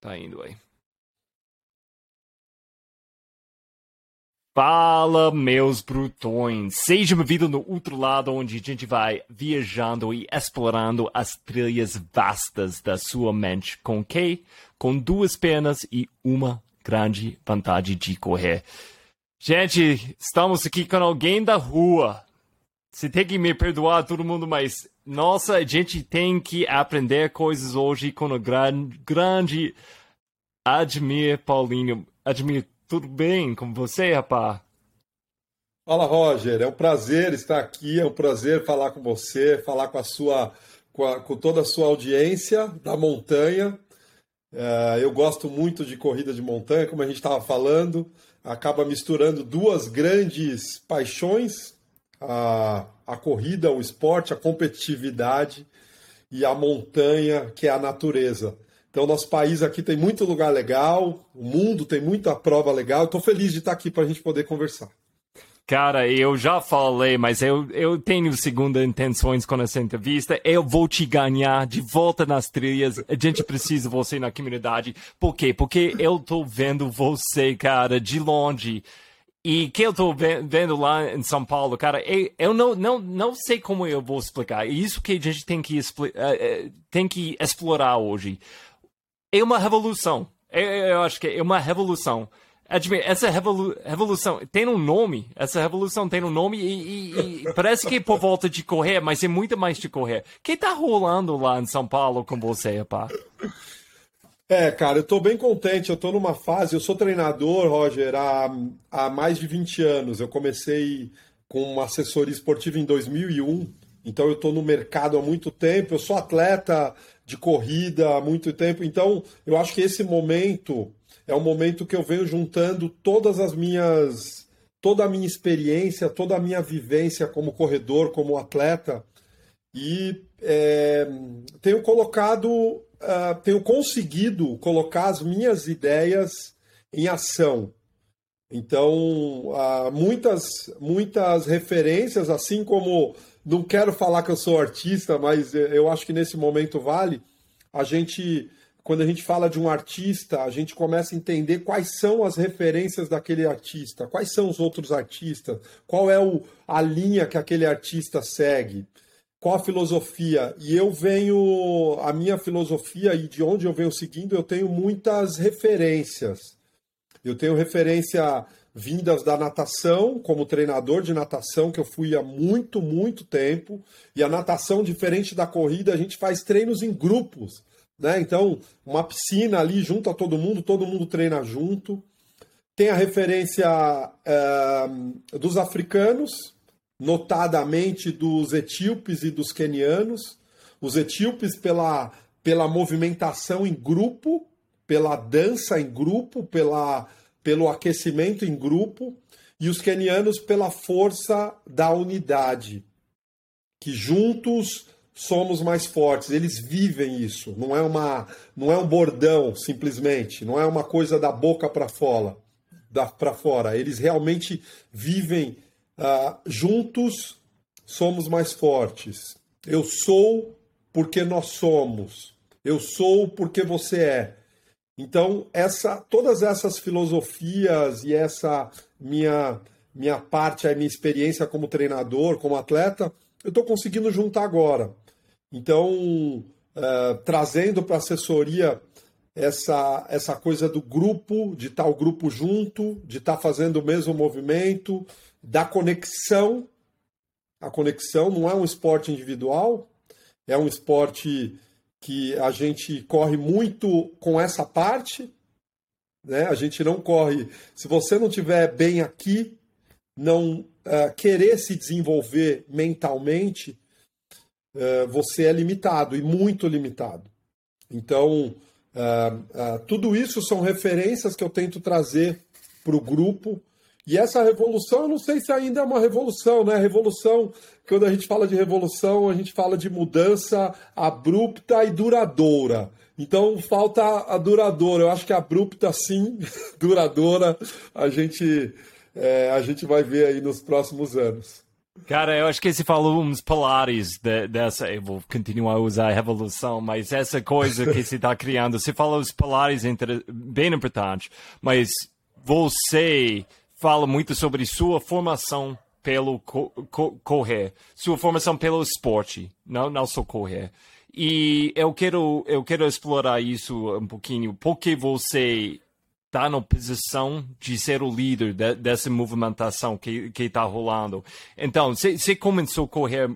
Tá indo aí. Fala, meus brutões! Seja bem-vindo no outro lado, onde a gente vai viajando e explorando as trilhas vastas da sua mente. Com que? Com duas pernas e uma grande vontade de correr. Gente, estamos aqui com alguém da rua. Você tem que me perdoar, todo mundo, mas nossa, a gente tem que aprender coisas hoje com o grande, grande Admir Paulinho. Admir, tudo bem com você, rapaz? Fala, Roger. É um prazer estar aqui, é um prazer falar com você, falar com a sua, com, a, com toda a sua audiência da montanha. É, eu gosto muito de corrida de montanha, como a gente estava falando, acaba misturando duas grandes paixões: a, a corrida, o esporte, a competitividade e a montanha, que é a natureza. Então, nosso país aqui tem muito lugar legal, o mundo tem muita prova legal. Estou feliz de estar aqui para a gente poder conversar. Cara, eu já falei, mas eu, eu tenho segunda intenções com essa entrevista. Eu vou te ganhar de volta nas trilhas. A gente precisa de você na comunidade. Por quê? Porque eu tô vendo você, cara, de longe. E que eu tô vendo lá em São Paulo, cara, eu não, não, não sei como eu vou explicar. É isso que a gente tem que, eh, eh, tem que explorar hoje é uma revolução. Eu, eu acho que é uma revolução. Admir, essa revolu revolução tem um nome. Essa revolução tem um nome e, e, e, parece que é por volta de correr, mas é muito mais de correr. O que tá rolando lá em São Paulo com você, pá? É, cara, eu tô bem contente. Eu tô numa fase. Eu sou treinador, Roger, há, há mais de 20 anos. Eu comecei com uma assessoria esportiva em 2001. Então eu tô no mercado há muito tempo. Eu sou atleta de corrida há muito tempo. Então, eu acho que esse momento é um momento que eu venho juntando todas as minhas toda a minha experiência, toda a minha vivência como corredor, como atleta e é, tenho colocado, uh, tenho conseguido colocar as minhas ideias em ação. Então, uh, muitas, muitas referências, assim como não quero falar que eu sou artista, mas eu acho que nesse momento vale. A gente, quando a gente fala de um artista, a gente começa a entender quais são as referências daquele artista, quais são os outros artistas, qual é o, a linha que aquele artista segue, qual a filosofia. E eu venho, a minha filosofia e de onde eu venho seguindo, eu tenho muitas referências. Eu tenho referência vindas da natação, como treinador de natação, que eu fui há muito, muito tempo. E a natação, diferente da corrida, a gente faz treinos em grupos. Né? Então, uma piscina ali junto a todo mundo, todo mundo treina junto. Tem a referência é, dos africanos, notadamente dos etíopes e dos quenianos. Os etíopes pela, pela movimentação em grupo, pela dança em grupo, pela pelo aquecimento em grupo e os quenianos pela força da unidade, que juntos somos mais fortes. Eles vivem isso. Não é uma, não é um bordão simplesmente. Não é uma coisa da boca para fora. Para fora. Eles realmente vivem uh, juntos. Somos mais fortes. Eu sou porque nós somos. Eu sou porque você é. Então, essa, todas essas filosofias e essa minha, minha parte, a minha experiência como treinador, como atleta, eu estou conseguindo juntar agora. Então, é, trazendo para a assessoria essa, essa coisa do grupo, de estar tá o grupo junto, de estar tá fazendo o mesmo movimento, da conexão. A conexão não é um esporte individual, é um esporte que a gente corre muito com essa parte, né? A gente não corre. Se você não tiver bem aqui, não uh, querer se desenvolver mentalmente, uh, você é limitado e muito limitado. Então, uh, tudo isso são referências que eu tento trazer para o grupo e essa revolução, eu não sei se ainda é uma revolução, né? Revolução, quando a gente fala de revolução, a gente fala de mudança abrupta e duradoura. Então falta a duradoura. Eu acho que abrupta sim, duradoura, a gente, é, a gente vai ver aí nos próximos anos. Cara, eu acho que você falou uns pilares de, dessa. Eu vou continuar a usar a revolução, mas essa coisa que você está criando, você fala os pilares bem importantes, mas você fala muito sobre sua formação pelo co co correr, sua formação pelo esporte, não, não só correr. E eu quero, eu quero explorar isso um pouquinho, porque você está na posição de ser o líder de, dessa movimentação que está rolando. Então, você começou a correr,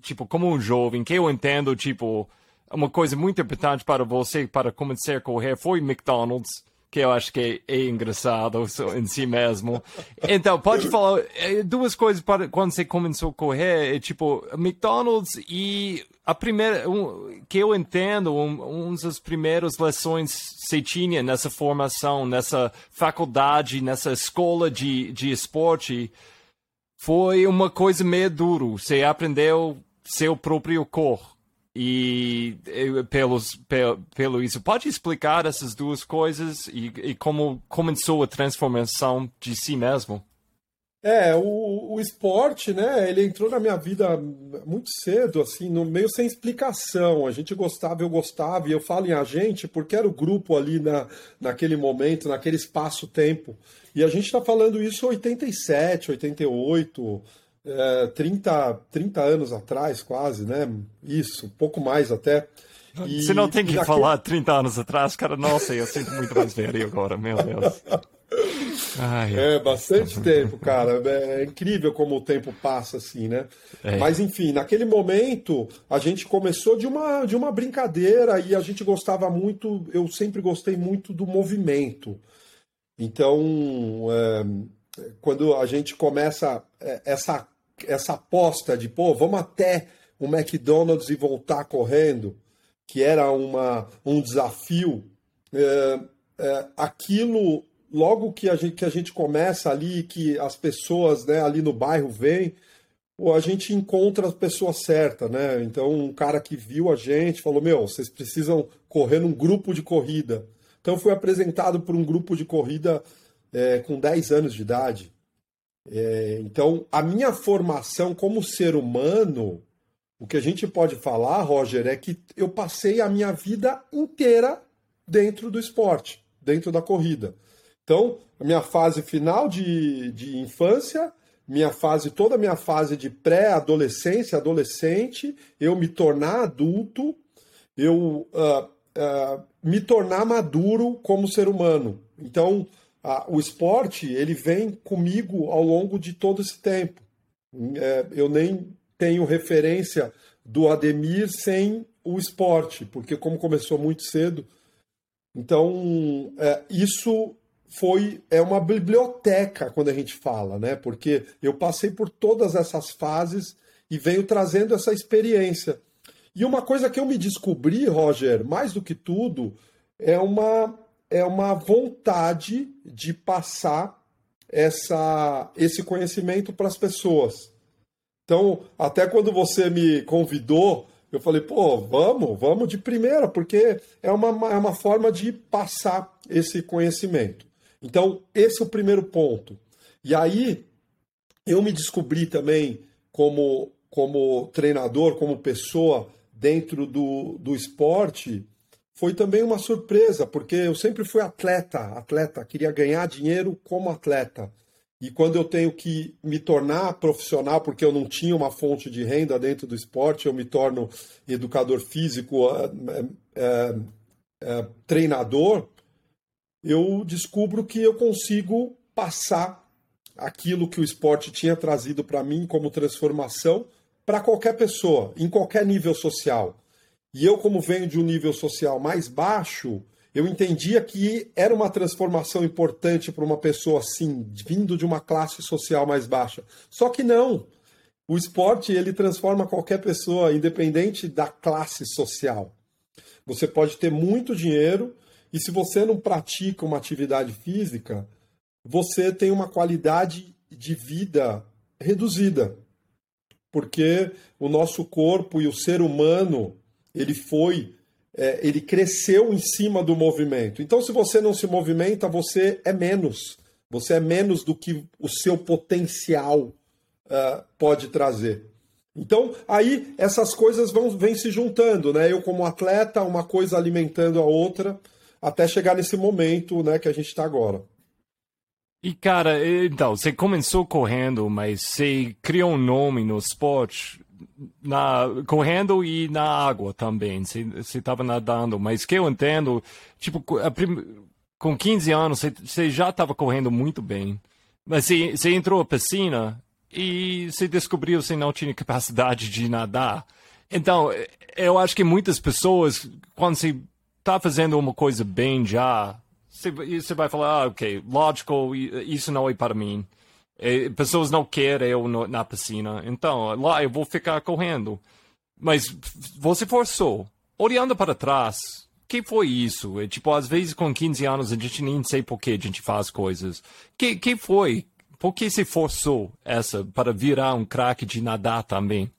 tipo, como um jovem, que eu entendo, tipo, uma coisa muito importante para você, para começar a correr, foi McDonald's que eu acho que é, é engraçado em si mesmo. Então, pode falar é, duas coisas para quando você começou a correr, é tipo McDonald's e a primeira um, que eu entendo, um, um das primeiras lições você tinha nessa formação, nessa faculdade, nessa escola de, de esporte, foi uma coisa meio duro. Você aprendeu seu próprio corpo e, pelos, pelo, pelo isso. Pode explicar essas duas coisas e, e como começou a transformação de si mesmo? É, o, o esporte, né, ele entrou na minha vida muito cedo, assim, no meio sem explicação. A gente gostava, eu gostava, e eu falo em a gente porque era o grupo ali na, naquele momento, naquele espaço-tempo. E a gente está falando isso em 87, 88, é, 30, 30 anos atrás, quase, né? Isso, pouco mais até. E, Você não tem que naquele... falar 30 anos atrás, cara. Nossa, eu sinto muito mais velho agora, meu Deus. Ai, é, bastante tempo, cara. É incrível como o tempo passa assim, né? É. Mas enfim, naquele momento a gente começou de uma, de uma brincadeira e a gente gostava muito, eu sempre gostei muito do movimento. Então, é, quando a gente começa é, essa essa aposta de, pô, vamos até o McDonald's e voltar correndo, que era uma, um desafio, é, é, aquilo, logo que a, gente, que a gente começa ali, que as pessoas né, ali no bairro vêm, a gente encontra a pessoa certa, né? Então, um cara que viu a gente falou: Meu, vocês precisam correr num grupo de corrida. Então, fui apresentado por um grupo de corrida é, com 10 anos de idade. É, então, a minha formação como ser humano, o que a gente pode falar, Roger, é que eu passei a minha vida inteira dentro do esporte, dentro da corrida. Então, a minha fase final de, de infância, minha fase, toda a minha fase de pré-adolescência, adolescente, eu me tornar adulto, eu uh, uh, me tornar maduro como ser humano. Então, o esporte ele vem comigo ao longo de todo esse tempo. É, eu nem tenho referência do Ademir sem o esporte, porque como começou muito cedo, então é, isso foi é uma biblioteca quando a gente fala, né? Porque eu passei por todas essas fases e venho trazendo essa experiência. E uma coisa que eu me descobri, Roger, mais do que tudo, é uma é uma vontade de passar essa, esse conhecimento para as pessoas. Então, até quando você me convidou, eu falei, pô, vamos, vamos de primeira, porque é uma, é uma forma de passar esse conhecimento. Então, esse é o primeiro ponto. E aí, eu me descobri também como, como treinador, como pessoa dentro do, do esporte, foi também uma surpresa, porque eu sempre fui atleta, atleta, queria ganhar dinheiro como atleta. E quando eu tenho que me tornar profissional, porque eu não tinha uma fonte de renda dentro do esporte, eu me torno educador físico, é, é, é, treinador, eu descubro que eu consigo passar aquilo que o esporte tinha trazido para mim como transformação para qualquer pessoa, em qualquer nível social. E eu, como venho de um nível social mais baixo, eu entendia que era uma transformação importante para uma pessoa assim, vindo de uma classe social mais baixa. Só que não. O esporte ele transforma qualquer pessoa, independente da classe social. Você pode ter muito dinheiro e se você não pratica uma atividade física, você tem uma qualidade de vida reduzida. Porque o nosso corpo e o ser humano ele foi, é, ele cresceu em cima do movimento. Então, se você não se movimenta, você é menos. Você é menos do que o seu potencial uh, pode trazer. Então, aí essas coisas vão vêm se juntando, né? Eu como atleta, uma coisa alimentando a outra, até chegar nesse momento, né, que a gente está agora. E cara, então, você começou correndo, mas você criou um nome no esporte, na, correndo e na água também. Você estava nadando, mas que eu entendo, tipo, prim... com 15 anos você, já estava correndo muito bem. Mas você, entrou na piscina e você descobriu que não tinha capacidade de nadar. Então, eu acho que muitas pessoas, quando você está fazendo uma coisa bem já, você vai falar, ah, ok, lógico, isso não é para mim. E, pessoas não querem eu no, na piscina, então lá eu vou ficar correndo. Mas você forçou. Olhando para trás, que foi isso? É, tipo, às vezes com 15 anos a gente nem sei por que a gente faz coisas. Que, que foi? Por que se forçou essa para virar um craque de nadar também?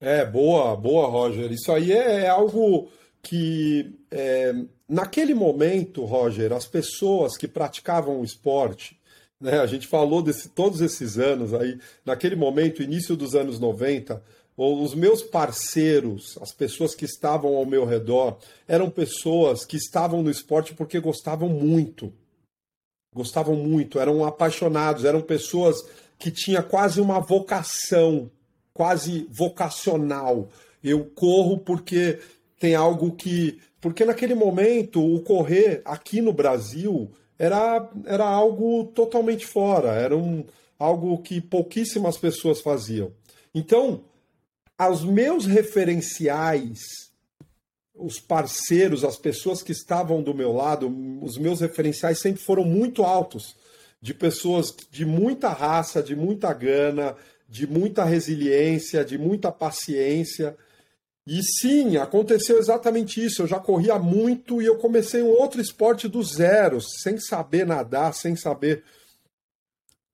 É, boa, boa, Roger. Isso aí é, é algo que é, naquele momento, Roger, as pessoas que praticavam o esporte, né, a gente falou desse todos esses anos aí, naquele momento, início dos anos 90, os meus parceiros, as pessoas que estavam ao meu redor, eram pessoas que estavam no esporte porque gostavam muito. Gostavam muito, eram apaixonados, eram pessoas que tinham quase uma vocação, quase vocacional. Eu corro porque tem algo que. Porque naquele momento o correr aqui no Brasil era, era algo totalmente fora, era um, algo que pouquíssimas pessoas faziam. Então, os meus referenciais, os parceiros, as pessoas que estavam do meu lado, os meus referenciais sempre foram muito altos, de pessoas de muita raça, de muita gana, de muita resiliência, de muita paciência. E sim, aconteceu exatamente isso. Eu já corria muito e eu comecei um outro esporte do zero, sem saber nadar, sem saber.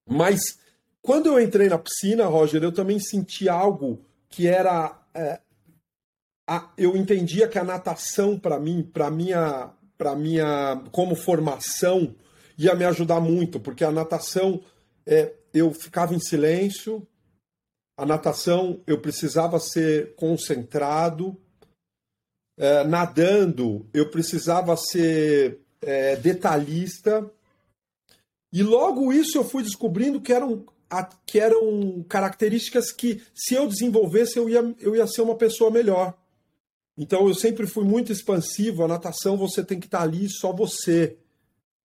Mas quando eu entrei na piscina, Roger, eu também senti algo que era. É, a, eu entendia que a natação, para mim, para minha, para minha, como formação, ia me ajudar muito, porque a natação, é, eu ficava em silêncio, a natação eu precisava ser concentrado. É, nadando eu precisava ser é, detalhista. E logo isso eu fui descobrindo que eram, que eram características que, se eu desenvolvesse, eu ia, eu ia ser uma pessoa melhor. Então eu sempre fui muito expansivo. A natação você tem que estar ali só você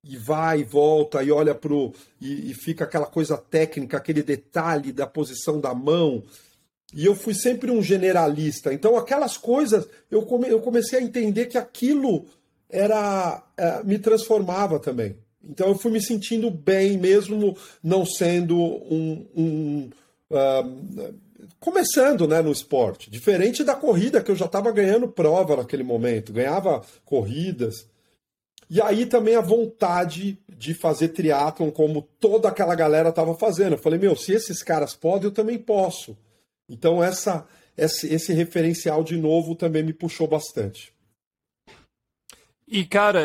e vai e volta e olha pro e, e, fica aquela coisa técnica, aquele detalhe da posição da mão. E eu fui sempre um generalista. Então aquelas coisas eu, come, eu comecei a entender que aquilo era é, me transformava também. Então eu fui me sentindo bem mesmo não sendo um, um uh, começando né, no esporte. Diferente da corrida, que eu já estava ganhando prova naquele momento, ganhava corridas. E aí também a vontade de fazer triatlon como toda aquela galera estava fazendo. Eu falei, meu, se esses caras podem, eu também posso. Então essa, esse, esse referencial de novo também me puxou bastante. E cara,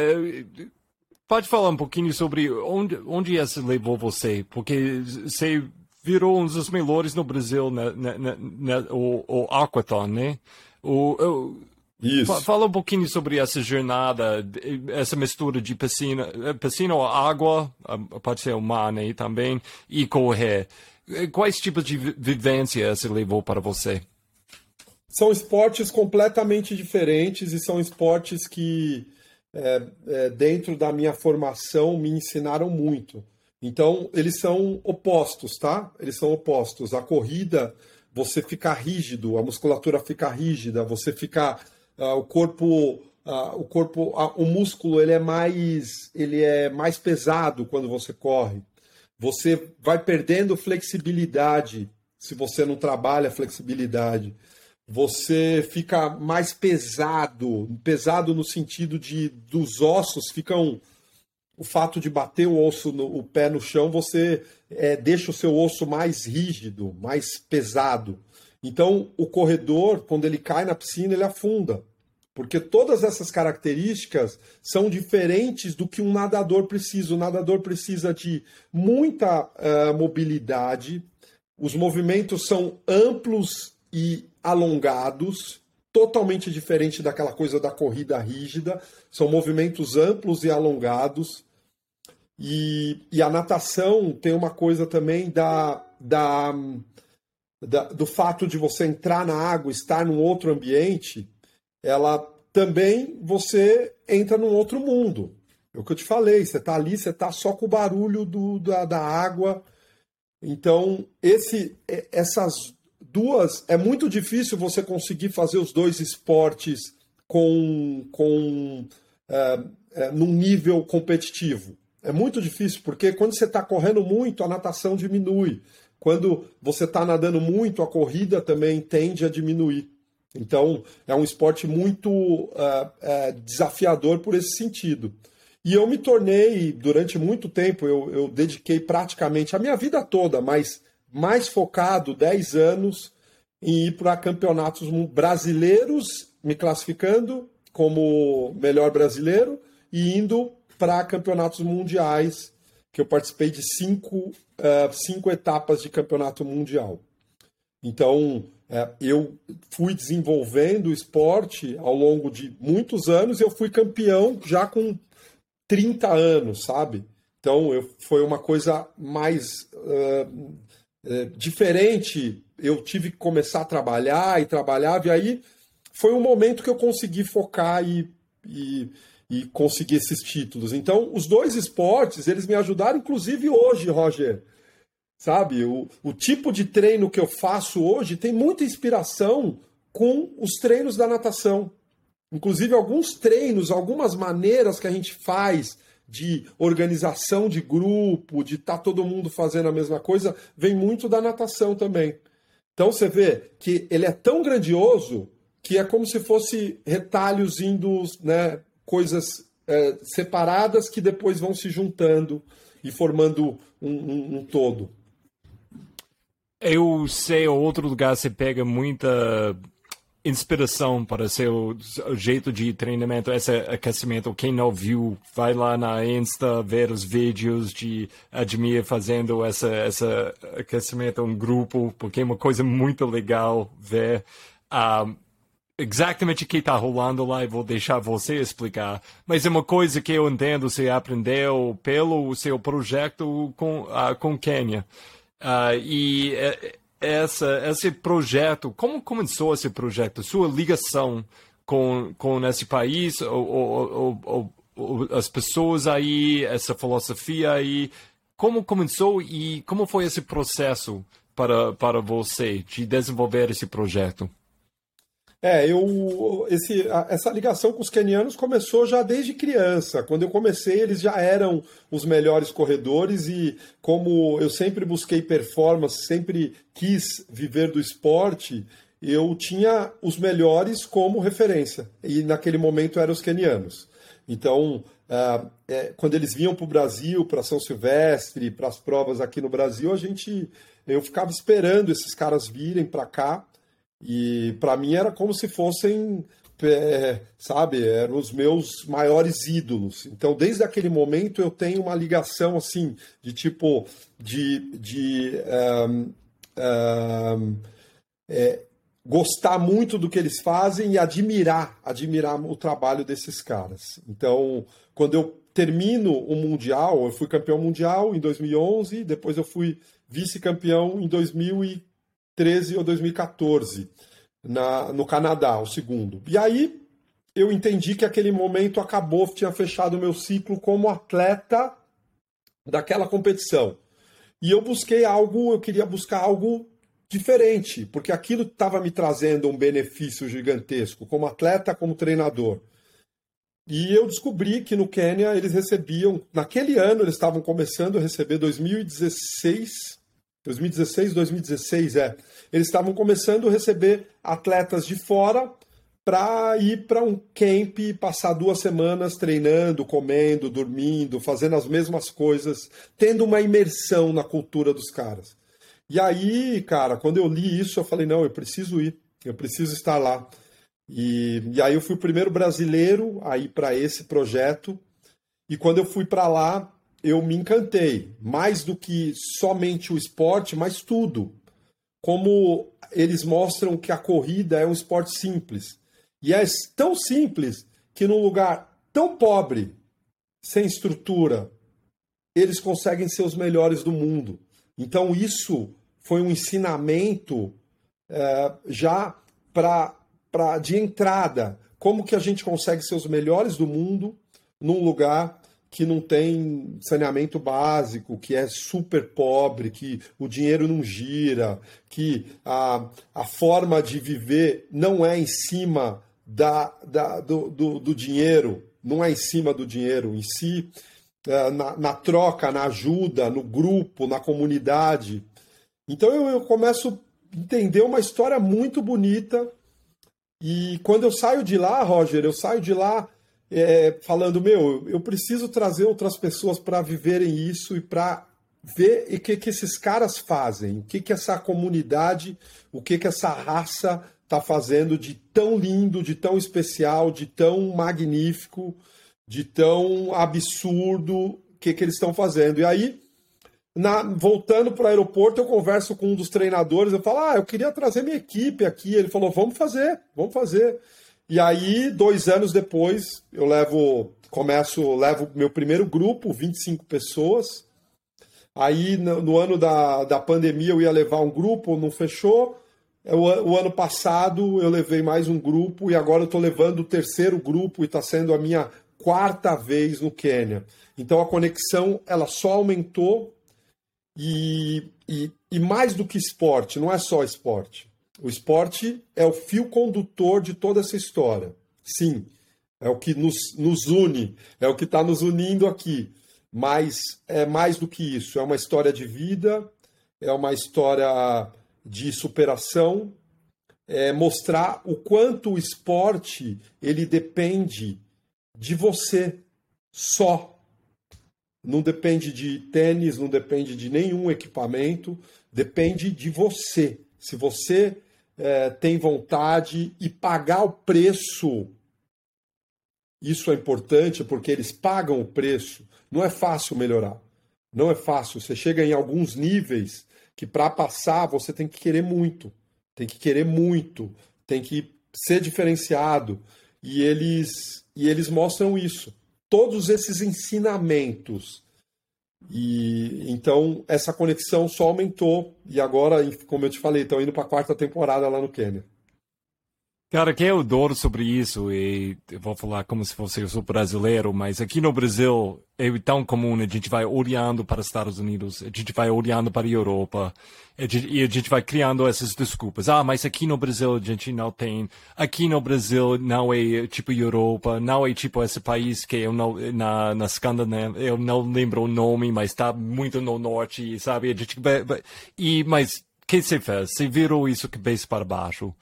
pode falar um pouquinho sobre onde, onde essa levou você? Porque você virou um dos melhores no Brasil, né, né, né, né o, o Aquathon, né? O, isso. Fala um pouquinho sobre essa jornada, essa mistura de piscina, piscina ou água, ah, pode ser o mar né, também, e correr. Quais tipos de vivência você levou para você? São esportes completamente diferentes e são esportes que, é, é, dentro da minha formação, me ensinaram muito. Então, eles são opostos, tá? Eles são opostos. A corrida, você fica rígido, a musculatura fica rígida, você fica Uh, o corpo, uh, o corpo, uh, o músculo ele é mais, ele é mais pesado quando você corre. Você vai perdendo flexibilidade se você não trabalha flexibilidade. Você fica mais pesado, pesado no sentido de dos ossos ficam o fato de bater o osso no, o pé no chão, você é, deixa o seu osso mais rígido, mais pesado. Então, o corredor, quando ele cai na piscina, ele afunda. Porque todas essas características são diferentes do que um nadador precisa. O nadador precisa de muita uh, mobilidade, os movimentos são amplos e alongados, totalmente diferente daquela coisa da corrida rígida. São movimentos amplos e alongados. E, e a natação tem uma coisa também da, da, da, do fato de você entrar na água, estar num outro ambiente, ela também você entra num outro mundo. É o que eu te falei, você está ali, você está só com o barulho do, da, da água. Então, esse, essas duas. É muito difícil você conseguir fazer os dois esportes com, com é, é, num nível competitivo. É muito difícil, porque quando você está correndo muito, a natação diminui. Quando você está nadando muito, a corrida também tende a diminuir. Então, é um esporte muito uh, uh, desafiador por esse sentido. E eu me tornei, durante muito tempo, eu, eu dediquei praticamente a minha vida toda, mas mais focado, 10 anos, em ir para campeonatos brasileiros, me classificando como melhor brasileiro e indo para campeonatos mundiais, que eu participei de cinco, uh, cinco etapas de campeonato mundial. Então, eu fui desenvolvendo o esporte ao longo de muitos anos e eu fui campeão já com 30 anos, sabe? Então, eu, foi uma coisa mais uh, diferente. Eu tive que começar a trabalhar e trabalhar, e aí foi um momento que eu consegui focar e, e e conseguir esses títulos. Então, os dois esportes, eles me ajudaram, inclusive hoje, Roger. Sabe, o, o tipo de treino que eu faço hoje tem muita inspiração com os treinos da natação. Inclusive, alguns treinos, algumas maneiras que a gente faz de organização de grupo, de estar tá todo mundo fazendo a mesma coisa, vem muito da natação também. Então você vê que ele é tão grandioso que é como se fosse retalhos indo né, coisas é, separadas que depois vão se juntando e formando um, um, um todo. Eu sei, outro lugar você pega muita inspiração para seu jeito de treinamento, esse aquecimento. Quem não viu, vai lá na Insta ver os vídeos de Admir fazendo essa, essa aquecimento em grupo, porque é uma coisa muito legal ver. Um, ah, exatamente o que está rolando lá e vou deixar você explicar. Mas é uma coisa que eu entendo, você aprendeu pelo seu projeto com, uh, com Quênia. Uh, e uh, essa, esse projeto, como começou esse projeto? Sua ligação com, com esse país, ou, ou, ou as pessoas aí, essa filosofia aí, como começou e como foi esse processo para, para você de desenvolver esse projeto? É, eu esse, essa ligação com os kenianos começou já desde criança. Quando eu comecei, eles já eram os melhores corredores e como eu sempre busquei performance, sempre quis viver do esporte, eu tinha os melhores como referência. E naquele momento eram os kenianos. Então, é, quando eles vinham para o Brasil, para São Silvestre, para as provas aqui no Brasil, a gente eu ficava esperando esses caras virem para cá e para mim era como se fossem, é, sabe, eram os meus maiores ídolos. Então, desde aquele momento eu tenho uma ligação assim de tipo de, de um, um, é, gostar muito do que eles fazem e admirar, admirar o trabalho desses caras. Então, quando eu termino o mundial, eu fui campeão mundial em 2011, depois eu fui vice-campeão em 2014 2013 ou 2014, na, no Canadá, o segundo. E aí eu entendi que aquele momento acabou, tinha fechado o meu ciclo como atleta daquela competição. E eu busquei algo, eu queria buscar algo diferente, porque aquilo estava me trazendo um benefício gigantesco, como atleta, como treinador. E eu descobri que no Quênia eles recebiam, naquele ano eles estavam começando a receber 2016 2016, 2016, é. Eles estavam começando a receber atletas de fora para ir para um camp e passar duas semanas treinando, comendo, dormindo, fazendo as mesmas coisas, tendo uma imersão na cultura dos caras. E aí, cara, quando eu li isso, eu falei: não, eu preciso ir, eu preciso estar lá. E, e aí eu fui o primeiro brasileiro a ir para esse projeto. E quando eu fui para lá, eu me encantei. Mais do que somente o esporte, mas tudo. como eles mostram que a corrida é um esporte simples. E é tão simples que num lugar tão pobre, sem estrutura, eles conseguem ser os melhores do mundo. Então isso foi um ensinamento é, já para de entrada. Como que a gente consegue ser os melhores do mundo num lugar que não tem saneamento básico, que é super pobre, que o dinheiro não gira, que a, a forma de viver não é em cima da, da do, do, do dinheiro, não é em cima do dinheiro em si, é, na, na, troca, na ajuda, no grupo, na comunidade. Então eu, eu começo a entender uma história muito bonita. E quando eu saio de lá, Roger, eu saio de lá é, falando, meu, eu preciso trazer outras pessoas para viverem isso e para ver o que, que esses caras fazem, o que, que essa comunidade, o que, que essa raça está fazendo de tão lindo, de tão especial, de tão magnífico, de tão absurdo, o que, que eles estão fazendo. E aí, na, voltando para o aeroporto, eu converso com um dos treinadores, eu falo, ah, eu queria trazer minha equipe aqui. Ele falou, vamos fazer, vamos fazer. E aí, dois anos depois, eu levo, começo, levo meu primeiro grupo, 25 pessoas. Aí, no, no ano da, da pandemia, eu ia levar um grupo, não fechou. O, o ano passado, eu levei mais um grupo e agora eu estou levando o terceiro grupo e está sendo a minha quarta vez no Quênia. Então, a conexão, ela só aumentou e, e, e mais do que esporte, não é só esporte o esporte é o fio condutor de toda essa história. Sim, é o que nos, nos une, é o que está nos unindo aqui. Mas é mais do que isso. É uma história de vida, é uma história de superação, é mostrar o quanto o esporte ele depende de você só. Não depende de tênis, não depende de nenhum equipamento, depende de você. Se você é, tem vontade e pagar o preço. Isso é importante porque eles pagam o preço. Não é fácil melhorar. Não é fácil. Você chega em alguns níveis que para passar você tem que querer muito. Tem que querer muito. Tem que ser diferenciado. E eles, e eles mostram isso. Todos esses ensinamentos e então essa conexão só aumentou e agora, como eu te falei, estão indo para a quarta temporada lá no Quênia. Cara, que eu adoro sobre isso, e vou falar como se fosse eu sou brasileiro, mas aqui no Brasil é tão comum, a gente vai olhando para os Estados Unidos, a gente vai olhando para a Europa, e a gente vai criando essas desculpas. Ah, mas aqui no Brasil a gente não tem, aqui no Brasil não é tipo Europa, não é tipo esse país que eu não, na, na Escandinávia, eu não lembro o nome, mas está muito no norte, sabe? A gente, e, mas o que você fez? Você virou isso cabeça para baixo.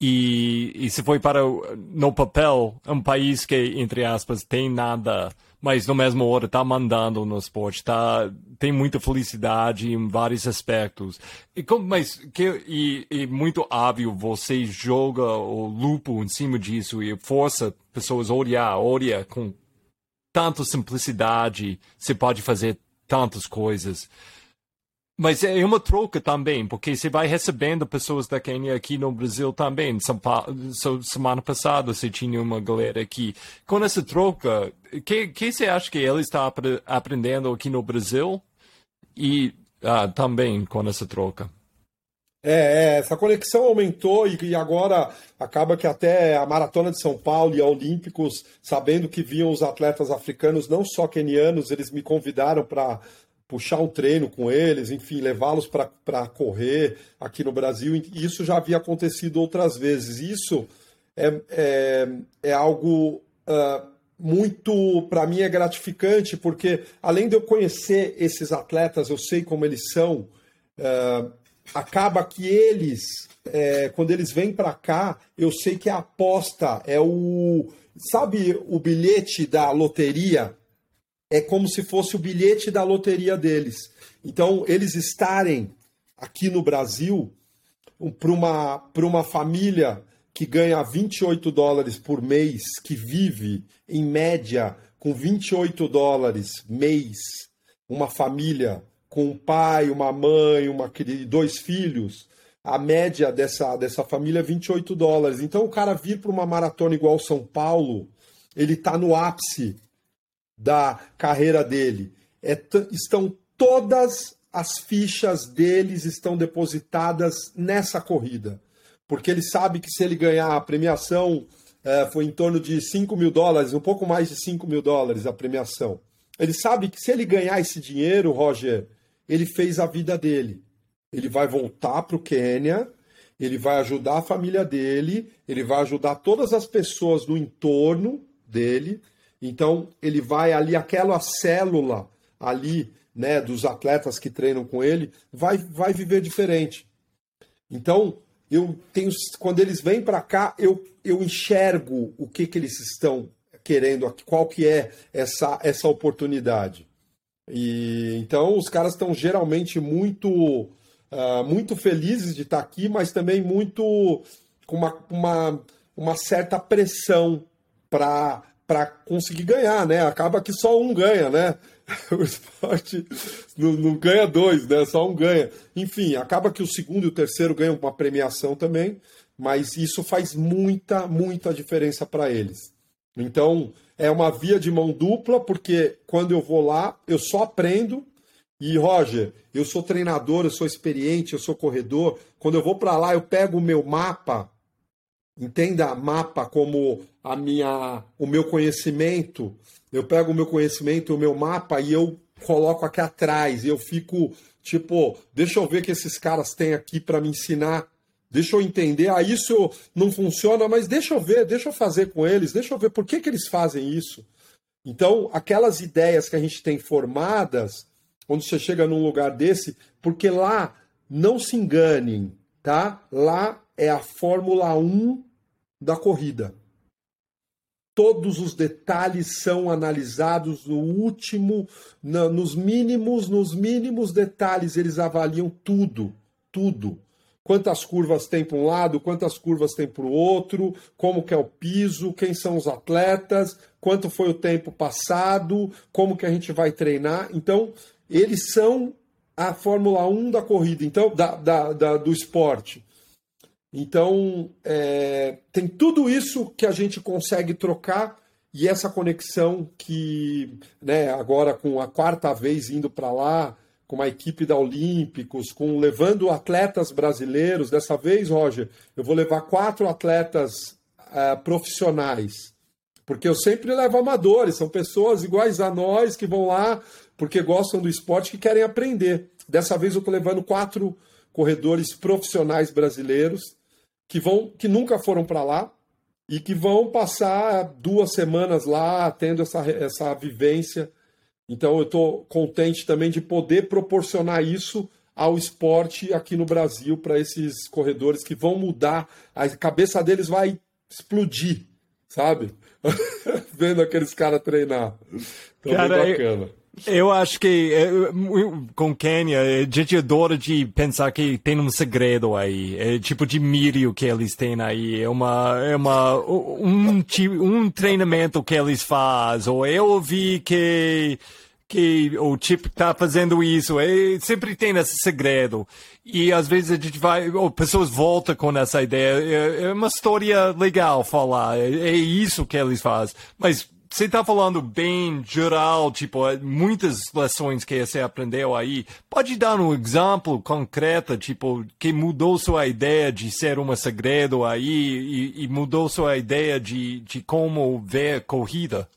E, e se foi para, no papel, um país que, entre aspas, tem nada, mas no mesmo hora está mandando no esporte, tá, tem muita felicidade em vários aspectos. E, como, mas que, e, e muito óbvio, você joga o lupo em cima disso e força pessoas a olhar, olha com tanta simplicidade, você pode fazer tantas coisas. Mas é uma troca também, porque você vai recebendo pessoas da Quênia aqui no Brasil também. Semana passada você tinha uma galera aqui. Com essa troca, o que, que você acha que ele está aprendendo aqui no Brasil? E ah, também com essa troca. É, é, essa conexão aumentou e, agora acaba que até a Maratona de São Paulo e a Olímpicos, sabendo que vinham os atletas africanos, não só quenianos, eles me convidaram para puxar um treino com eles, enfim, levá-los para correr aqui no Brasil. Isso já havia acontecido outras vezes. Isso é, é, é algo uh, muito, para mim, é gratificante, porque além de eu conhecer esses atletas, eu sei como eles são, uh, acaba que eles, é, quando eles vêm para cá, eu sei que a aposta é o. Sabe o bilhete da loteria? É como se fosse o bilhete da loteria deles. Então, eles estarem aqui no Brasil para uma, uma família que ganha 28 dólares por mês, que vive em média com 28 dólares mês, uma família com um pai, uma mãe, uma, dois filhos, a média dessa, dessa família é 28 dólares. Então o cara vir para uma maratona igual São Paulo, ele está no ápice da carreira dele. É, estão todas as fichas deles estão depositadas nessa corrida. Porque ele sabe que se ele ganhar a premiação, é, foi em torno de 5 mil dólares, um pouco mais de 5 mil dólares a premiação. Ele sabe que se ele ganhar esse dinheiro, Roger, ele fez a vida dele. Ele vai voltar para o Quênia, ele vai ajudar a família dele, ele vai ajudar todas as pessoas no entorno dele. Então, ele vai ali, aquela célula ali, né, dos atletas que treinam com ele, vai, vai viver diferente. Então, eu tenho, quando eles vêm para cá, eu, eu enxergo o que, que eles estão querendo, qual que é essa, essa oportunidade. E então os caras estão geralmente muito uh, muito felizes de estar aqui, mas também muito com uma, uma, uma certa pressão para para conseguir ganhar, né? Acaba que só um ganha, né? O esporte não, não, ganha dois, né? Só um ganha. Enfim, acaba que o segundo e o terceiro ganham uma premiação também, mas isso faz muita, muita diferença para eles. Então, é uma via de mão dupla, porque quando eu vou lá, eu só aprendo. E, Roger, eu sou treinador, eu sou experiente, eu sou corredor. Quando eu vou para lá, eu pego o meu mapa, entenda mapa como a minha, o meu conhecimento. Eu pego o meu conhecimento, o meu mapa e eu coloco aqui atrás. E eu fico tipo, deixa eu ver o que esses caras têm aqui para me ensinar Deixa eu entender, ah, isso não funciona, mas deixa eu ver, deixa eu fazer com eles, deixa eu ver por que, que eles fazem isso. Então, aquelas ideias que a gente tem formadas, quando você chega num lugar desse, porque lá, não se enganem, tá? Lá é a Fórmula 1 da corrida. Todos os detalhes são analisados no último, nos mínimos, nos mínimos detalhes, eles avaliam tudo, tudo quantas curvas tem para um lado, quantas curvas tem para o outro, como que é o piso, quem são os atletas, quanto foi o tempo passado, como que a gente vai treinar. Então, eles são a Fórmula 1 da corrida, então da, da, da do esporte. Então, é, tem tudo isso que a gente consegue trocar e essa conexão que, né, agora com a quarta vez indo para lá, com a equipe da Olímpicos, com levando atletas brasileiros. Dessa vez, Roger, eu vou levar quatro atletas uh, profissionais, porque eu sempre levo amadores, são pessoas iguais a nós que vão lá porque gostam do esporte que querem aprender. Dessa vez eu estou levando quatro corredores profissionais brasileiros que vão, que nunca foram para lá e que vão passar duas semanas lá tendo essa, essa vivência então eu estou contente também de poder proporcionar isso ao esporte aqui no Brasil para esses corredores que vão mudar, a cabeça deles vai explodir, sabe? Vendo aqueles caras treinar. Então, cara, bem bacana. Eu, eu acho que é, com Kenya, a gente adora de pensar que tem um segredo aí. É tipo de mírio que eles têm aí. É uma, é uma, um, um treinamento que eles fazem. Ou eu ouvi que que o Chip tá fazendo isso. É, sempre tem esse segredo. E às vezes a gente vai, ou pessoas voltam com essa ideia. É, é uma história legal falar. É, é isso que eles fazem. Mas você está falando bem geral, tipo, é, muitas lições que você aprendeu aí. Pode dar um exemplo concreto, tipo, que mudou sua ideia de ser um segredo aí e, e mudou sua ideia de, de como ver corrida?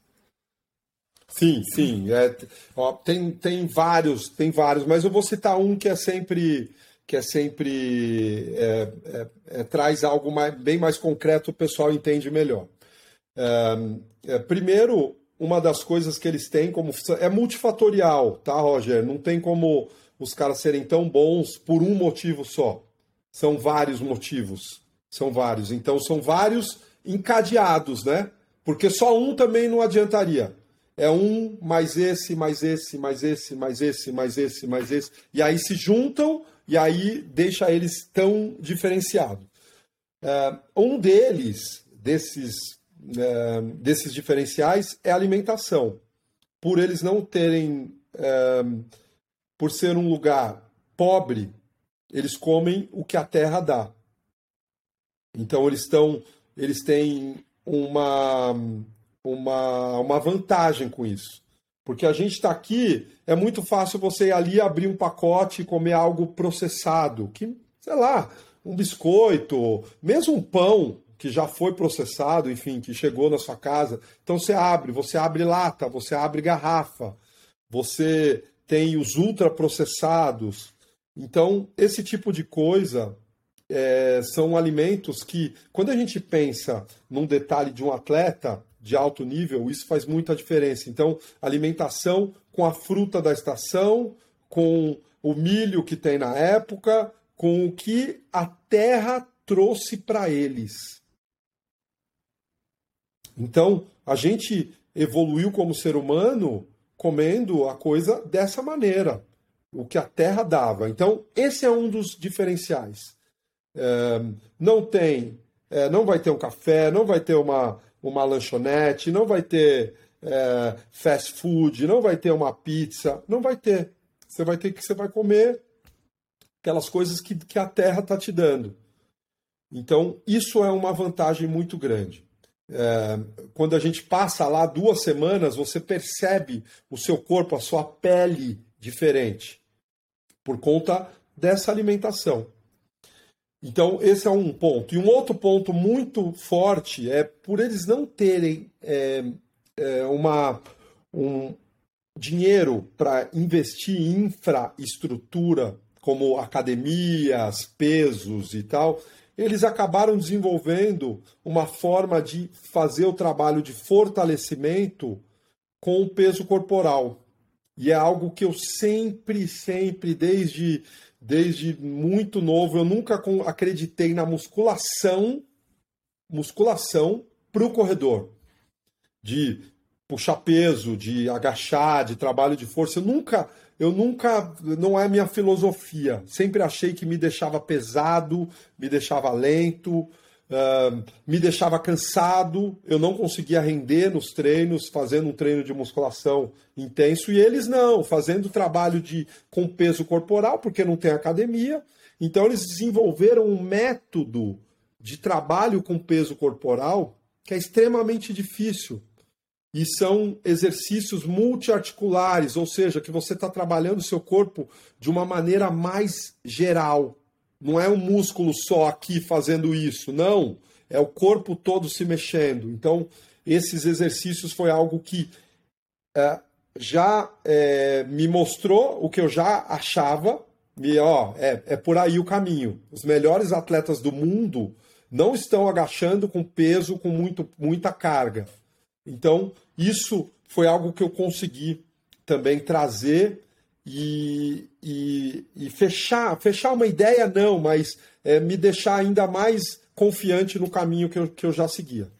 Sim, sim. É, ó, tem, tem vários, tem vários, mas eu vou citar um que é sempre que é sempre é, é, é traz algo mais, bem mais concreto, o pessoal entende melhor. É, primeiro, uma das coisas que eles têm como é multifatorial, tá, Roger? Não tem como os caras serem tão bons por um motivo só. São vários motivos. São vários. Então são vários encadeados, né? Porque só um também não adiantaria é um mais esse, mais esse, mais esse, mais esse, mais esse, mais esse. E aí se juntam e aí deixa eles tão diferenciados. Um deles, desses, é, desses diferenciais, é a alimentação. Por eles não terem, é, por ser um lugar pobre, eles comem o que a terra dá. Então eles estão, eles têm uma, uma, uma vantagem com isso. Porque a gente está aqui, é muito fácil você ir ali abrir um pacote e comer algo processado, que, sei lá, um biscoito, mesmo um pão que já foi processado, enfim, que chegou na sua casa. Então você abre, você abre lata, você abre garrafa, você tem os ultraprocessados. Então, esse tipo de coisa é, são alimentos que, quando a gente pensa num detalhe de um atleta de alto nível, isso faz muita diferença. Então, alimentação com a fruta da estação, com o milho que tem na época, com o que a terra trouxe para eles. Então, a gente evoluiu como ser humano comendo a coisa dessa maneira, o que a terra dava. Então, esse é um dos diferenciais. É, não tem, é, não vai ter um café, não vai ter uma, uma lanchonete, não vai ter é, fast food, não vai ter uma pizza, não vai ter. Você vai ter que você vai comer aquelas coisas que, que a terra está te dando. Então, isso é uma vantagem muito grande. É, quando a gente passa lá duas semanas, você percebe o seu corpo, a sua pele diferente, por conta dessa alimentação. Então, esse é um ponto. E um outro ponto muito forte é por eles não terem é, é, uma, um dinheiro para investir em infraestrutura como academias, pesos e tal, eles acabaram desenvolvendo uma forma de fazer o trabalho de fortalecimento com o peso corporal. E é algo que eu sempre, sempre, desde, desde muito novo, eu nunca acreditei na musculação, musculação para o corredor. De puxar peso, de agachar, de trabalho de força. Eu nunca eu nunca, não é minha filosofia. Sempre achei que me deixava pesado, me deixava lento, uh, me deixava cansado. Eu não conseguia render nos treinos, fazendo um treino de musculação intenso. E eles não, fazendo trabalho de com peso corporal, porque não tem academia. Então eles desenvolveram um método de trabalho com peso corporal que é extremamente difícil e são exercícios multiarticulares, ou seja, que você está trabalhando o seu corpo de uma maneira mais geral. Não é um músculo só aqui fazendo isso, não. É o corpo todo se mexendo. Então, esses exercícios foi algo que é, já é, me mostrou o que eu já achava. E, ó, é, é por aí o caminho. Os melhores atletas do mundo não estão agachando com peso, com muito, muita carga então, isso foi algo que eu consegui também trazer e, e, e fechar, fechar uma ideia não, mas é, me deixar ainda mais confiante no caminho que eu, que eu já seguia.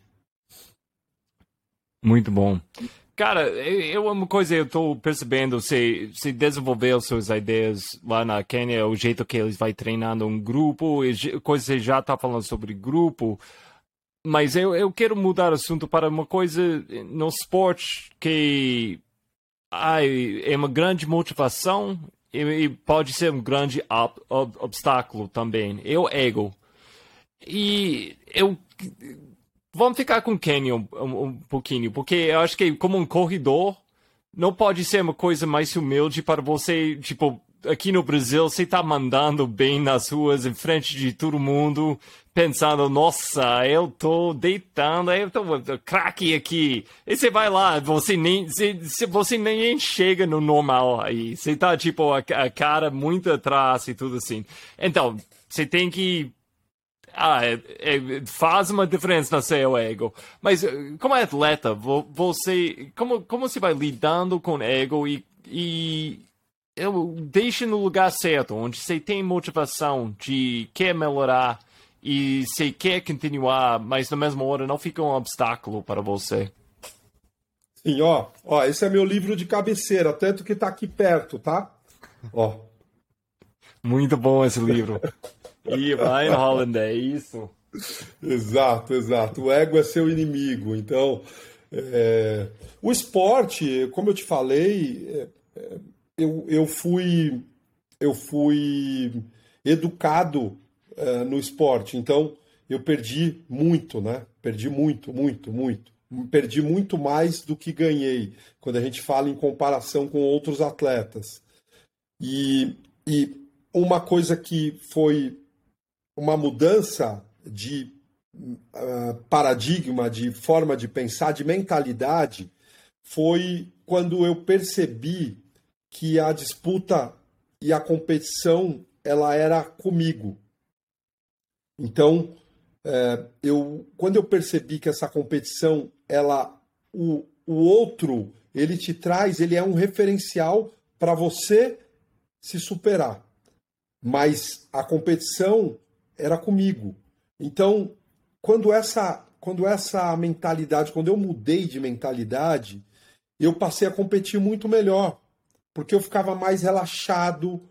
Muito bom. Cara, eu uma coisa eu estou percebendo, você, você desenvolveu suas ideias lá na Kenya, o jeito que eles vai treinando um grupo, coisa que você já está falando sobre grupo, mas eu, eu quero mudar o assunto para uma coisa no esporte que ai, é uma grande motivação e, e pode ser um grande ob, ob, obstáculo também. É o ego. E eu. Vamos ficar com o um, um, um pouquinho, porque eu acho que como um corredor não pode ser uma coisa mais humilde para você, tipo, aqui no Brasil, você está mandando bem nas ruas, em frente de todo mundo, pensando, nossa, eu tô deitando, eu tô craque aqui. E você vai lá, você nem, você, você nem chega no normal aí. Você tá, tipo, a, a cara muito atrás e tudo assim. Então, você tem que ah, é, é, faz uma diferença no seu ego. Mas como atleta, você como, como você vai lidando com ego e, e eu deixe no lugar certo, onde você tem motivação de quer melhorar e você quer continuar, mas na mesma hora não fica um obstáculo para você. Sim, ó, ó, esse é meu livro de cabeceira, tanto que tá aqui perto, tá? Ó. Muito bom esse livro. e Ryan Holland, é isso. Exato, exato. O ego é seu inimigo. Então, é... o esporte, como eu te falei, é... é eu, eu fui eu fui educado uh, no esporte. Então, eu perdi muito, né? Perdi muito, muito, muito. Perdi muito mais do que ganhei, quando a gente fala em comparação com outros atletas. E, e uma coisa que foi uma mudança de uh, paradigma, de forma de pensar, de mentalidade, foi quando eu percebi que a disputa e a competição ela era comigo. Então, é, eu, quando eu percebi que essa competição, ela, o, o outro, ele te traz, ele é um referencial para você se superar. Mas a competição era comigo. Então, quando essa, quando essa mentalidade, quando eu mudei de mentalidade, eu passei a competir muito melhor, porque eu ficava mais relaxado,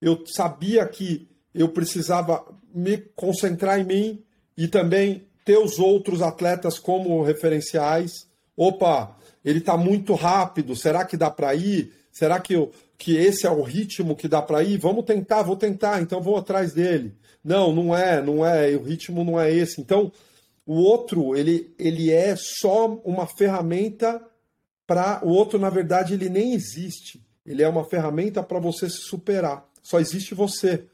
eu sabia que eu precisava me concentrar em mim e também ter os outros atletas como referenciais. Opa, ele está muito rápido, será que dá para ir? Será que, eu, que esse é o ritmo que dá para ir? Vamos tentar, vou tentar, então vou atrás dele. Não, não é, não é, o ritmo não é esse. Então, o outro, ele, ele é só uma ferramenta para. O outro, na verdade, ele nem existe. Ele é uma ferramenta para você se superar. Só existe você.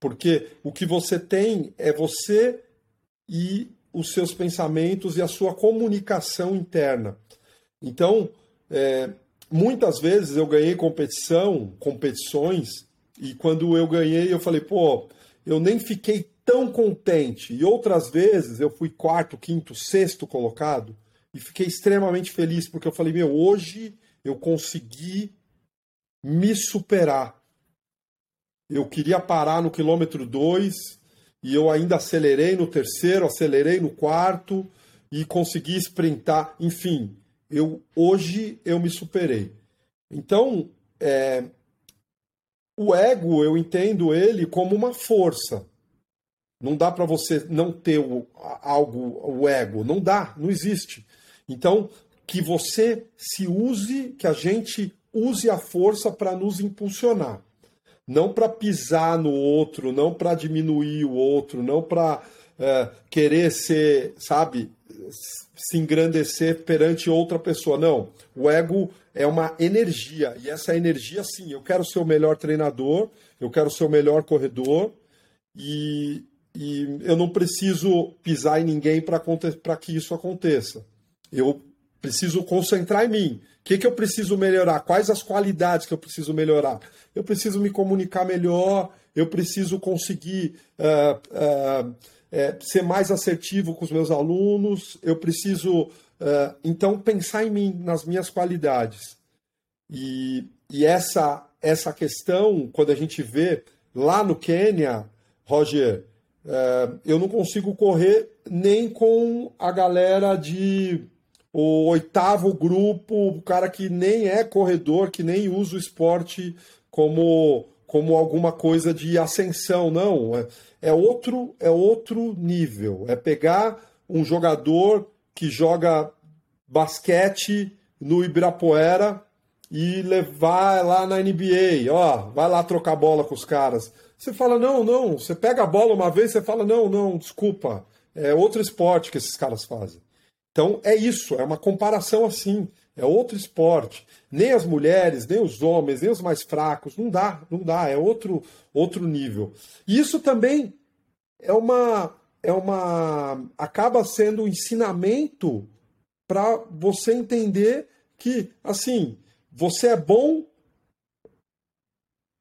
Porque o que você tem é você e os seus pensamentos e a sua comunicação interna. Então, é, muitas vezes eu ganhei competição, competições, e quando eu ganhei, eu falei, pô, eu nem fiquei tão contente. E outras vezes eu fui quarto, quinto, sexto colocado e fiquei extremamente feliz, porque eu falei, meu, hoje eu consegui me superar. Eu queria parar no quilômetro 2 e eu ainda acelerei no terceiro, acelerei no quarto e consegui sprintar. Enfim, eu hoje eu me superei. Então, é, o ego eu entendo ele como uma força. Não dá para você não ter o, algo, o ego. Não dá, não existe. Então, que você se use, que a gente use a força para nos impulsionar não para pisar no outro, não para diminuir o outro, não para é, querer ser, sabe, se engrandecer perante outra pessoa. Não. O ego é uma energia. E essa energia, sim, eu quero ser o melhor treinador, eu quero ser o melhor corredor e, e eu não preciso pisar em ninguém para que isso aconteça. Eu preciso concentrar em mim. Que, que eu preciso melhorar? Quais as qualidades que eu preciso melhorar? eu preciso me comunicar melhor, eu preciso conseguir uh, uh, uh, ser mais assertivo com os meus alunos, eu preciso, então, pensar em mim, nas minhas qualidades. E, e essa, essa questão, quando a gente vê lá no Quênia, Roger, eu não consigo correr nem com a galera de o oitavo grupo, o cara que nem é corredor, que nem usa o esporte como, como alguma coisa de ascensão, não. É, é, outro, é outro nível. É pegar um jogador que joga basquete no Ibirapuera e levar lá na NBA, ó, vai lá trocar bola com os caras. Você fala, não, não, você pega a bola uma vez, você fala, não, não, desculpa, é outro esporte que esses caras fazem. Então é isso, é uma comparação assim, é outro esporte nem as mulheres, nem os homens, nem os mais fracos, não dá, não dá, é outro outro nível. E isso também é uma é uma acaba sendo um ensinamento para você entender que assim, você é bom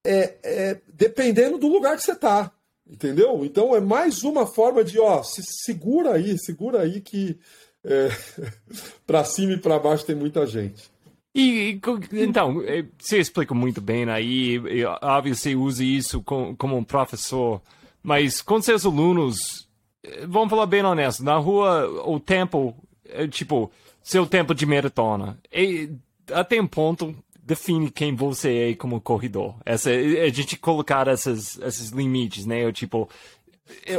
é, é, dependendo do lugar que você está. Entendeu? Então é mais uma forma de, ó, se segura aí, segura aí que é, para cima e para baixo tem muita gente. E, então, é, você explica muito bem aí, óbvio você usa isso com, como um professor, mas com seus alunos, é, vamos falar bem honesto, na rua o tempo, é, tipo, seu tempo de maratona, até um ponto define quem você é como corredor. Essa, a gente colocar esses, esses limites, né? Eu, tipo,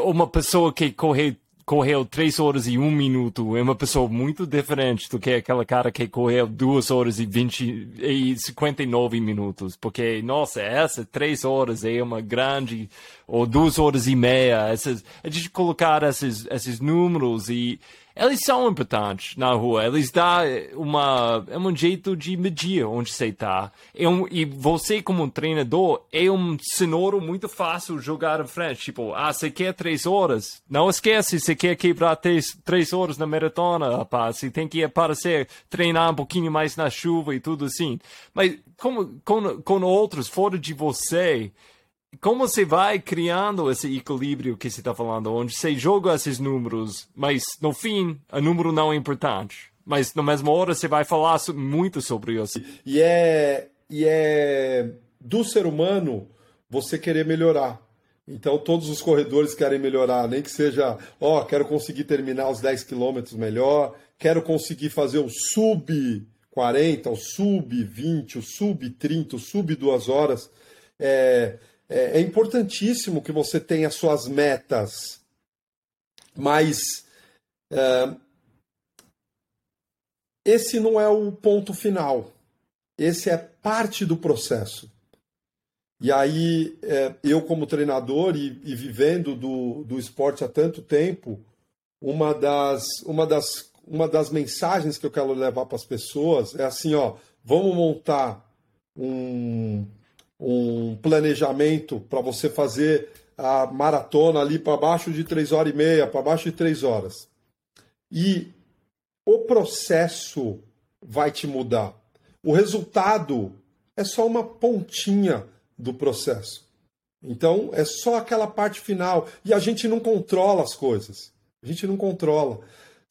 uma pessoa que corre correu 3 horas e 1 minuto é uma pessoa muito diferente do que aquela cara que correu 2 horas e, 20, e 59 minutos. Porque, nossa, essa 3 horas é uma grande, ou 2 horas e meia. Essas, a gente colocar esses, esses números e eles são importantes na rua. Eles dão uma, é um jeito de medir onde você está. É um, e você, como treinador, é um cenouro muito fácil jogar em frente. Tipo, ah, você quer três horas? Não esquece, você quer quebrar três, três horas na maratona, rapaz. Você tem que aparecer, treinar um pouquinho mais na chuva e tudo assim. Mas como, com, com outros fora de você, como você vai criando esse equilíbrio que você está falando, onde você joga esses números, mas no fim, o número não é importante. Mas na mesma hora você vai falar muito sobre isso. E é, e é do ser humano você querer melhorar. Então todos os corredores querem melhorar, nem que seja, ó, oh, quero conseguir terminar os 10 quilômetros melhor, quero conseguir fazer o sub 40, o sub 20, o sub 30, o sub 2 horas. É, é, é importantíssimo que você tenha suas metas, mas é, esse não é o ponto final. Esse é parte do processo. E aí, é, eu, como treinador e, e, vivendo do, do esporte há tanto tempo, uma das, uma, das, uma das mensagens que eu quero levar para as pessoas é assim: ó, vamos montar um, um planejamento para você fazer a maratona ali para baixo de três horas e meia, para baixo de três horas. E o processo vai te mudar. O resultado é só uma pontinha do processo. Então, é só aquela parte final. E a gente não controla as coisas. A gente não controla.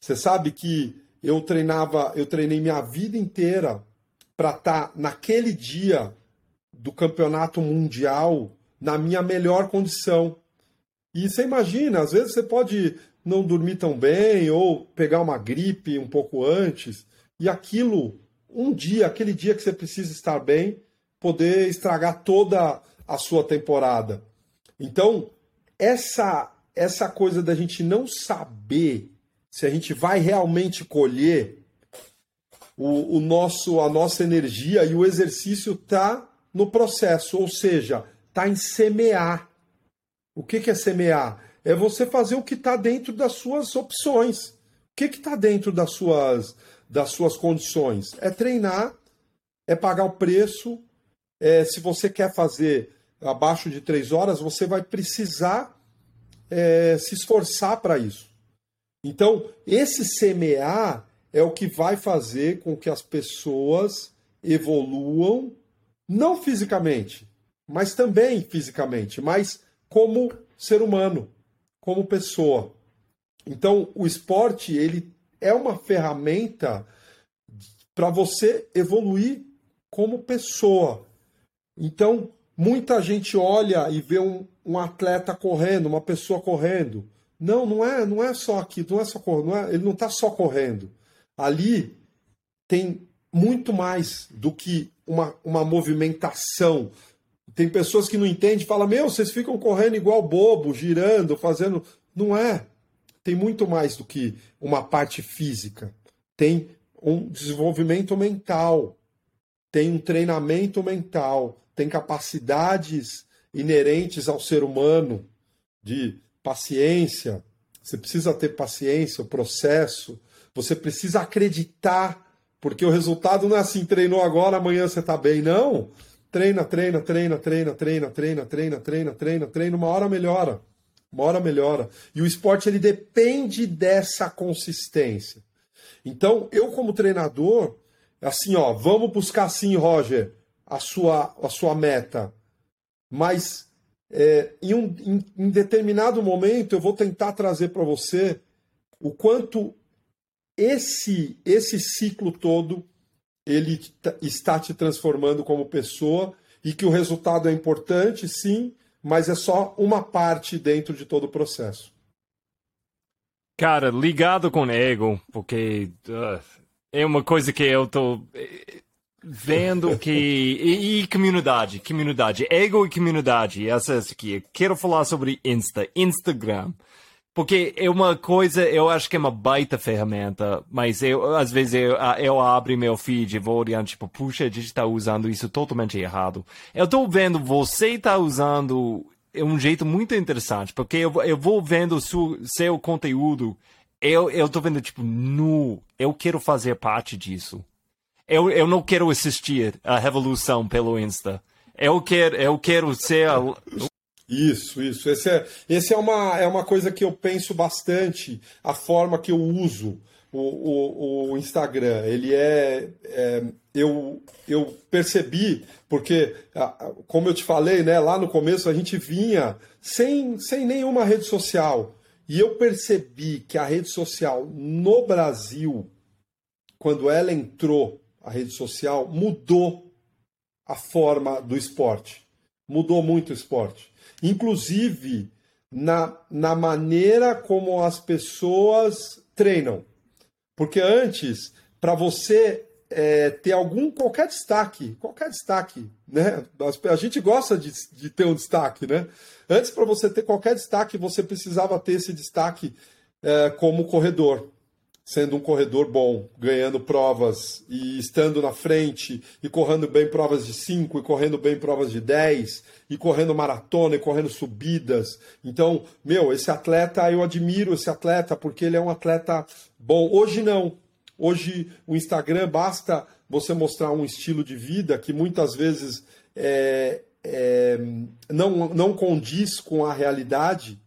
Você sabe que eu treinava, eu treinei minha vida inteira para estar tá naquele dia do campeonato mundial na minha melhor condição. E você imagina, às vezes você pode não dormir tão bem ou pegar uma gripe um pouco antes, e aquilo, um dia, aquele dia que você precisa estar bem, poder estragar toda a sua temporada. Então, essa essa coisa da gente não saber se a gente vai realmente colher o, o nosso a nossa energia e o exercício tá no processo, ou seja, está em semear. O que, que é semear? É você fazer o que está dentro das suas opções. O que está dentro das suas, das suas condições? É treinar, é pagar o preço. É, se você quer fazer abaixo de três horas, você vai precisar é, se esforçar para isso. Então, esse semear é o que vai fazer com que as pessoas evoluam não fisicamente, mas também fisicamente, mas como ser humano, como pessoa. Então, o esporte ele é uma ferramenta para você evoluir como pessoa. Então, muita gente olha e vê um, um, atleta correndo, uma pessoa correndo. Não, não é, não é só aqui, não é só correndo, é, ele não está só correndo. Ali tem muito mais do que uma, uma movimentação. Tem pessoas que não entendem falam: Meu, vocês ficam correndo igual bobo, girando, fazendo. Não é. Tem muito mais do que uma parte física. Tem um desenvolvimento mental, tem um treinamento mental, tem capacidades inerentes ao ser humano de paciência. Você precisa ter paciência, o processo. Você precisa acreditar porque o resultado não é assim, treinou agora, amanhã você está bem. Não. Treina, treina, treina, treina, treina, treina, treina, treina, treina, treina, uma hora melhora. Uma hora melhora. E o esporte ele depende dessa consistência. Então, eu como treinador, assim, ó, vamos buscar sim, Roger, a sua, a sua meta. Mas é, em, um, em, em determinado momento eu vou tentar trazer para você o quanto esse esse ciclo todo ele está te transformando como pessoa e que o resultado é importante, sim, mas é só uma parte dentro de todo o processo. Cara, ligado com ego, porque uh, é uma coisa que eu tô eh, vendo que e, e, comunidade, comunidade, ego e comunidade, essa aqui. Quero falar sobre Insta, Instagram Porque é uma coisa, eu acho que é uma baita ferramenta, mas eu, às vezes eu, eu abro meu feed e vou olhando, tipo, puxa, a gente está usando isso totalmente errado. Eu estou vendo você está usando um jeito muito interessante, porque eu, eu vou vendo seu, seu conteúdo, eu, eu tô vendo, tipo, nu, eu quero fazer parte disso. Eu, eu não quero assistir a revolução pelo Insta. Eu quero, eu quero ser a, isso, isso. Esse, é, esse é, uma, é uma coisa que eu penso bastante, a forma que eu uso o, o, o Instagram. Ele é, é. eu, eu percebi, porque, como eu te falei, né, lá no começo a gente vinha sem, sem nenhuma rede social. E eu percebi que a rede social no Brasil, quando ela entrou, a rede social, mudou a forma do esporte. Mudou muito o esporte inclusive na, na maneira como as pessoas treinam. Porque antes, para você é, ter algum qualquer destaque, qualquer destaque, né? A gente gosta de, de ter um destaque, né? Antes, para você ter qualquer destaque, você precisava ter esse destaque é, como corredor sendo um corredor bom, ganhando provas e estando na frente, e correndo bem provas de 5, e correndo bem provas de 10, e correndo maratona, e correndo subidas. Então, meu, esse atleta, eu admiro esse atleta porque ele é um atleta bom. Hoje não. Hoje o Instagram basta você mostrar um estilo de vida que muitas vezes é, é, não, não condiz com a realidade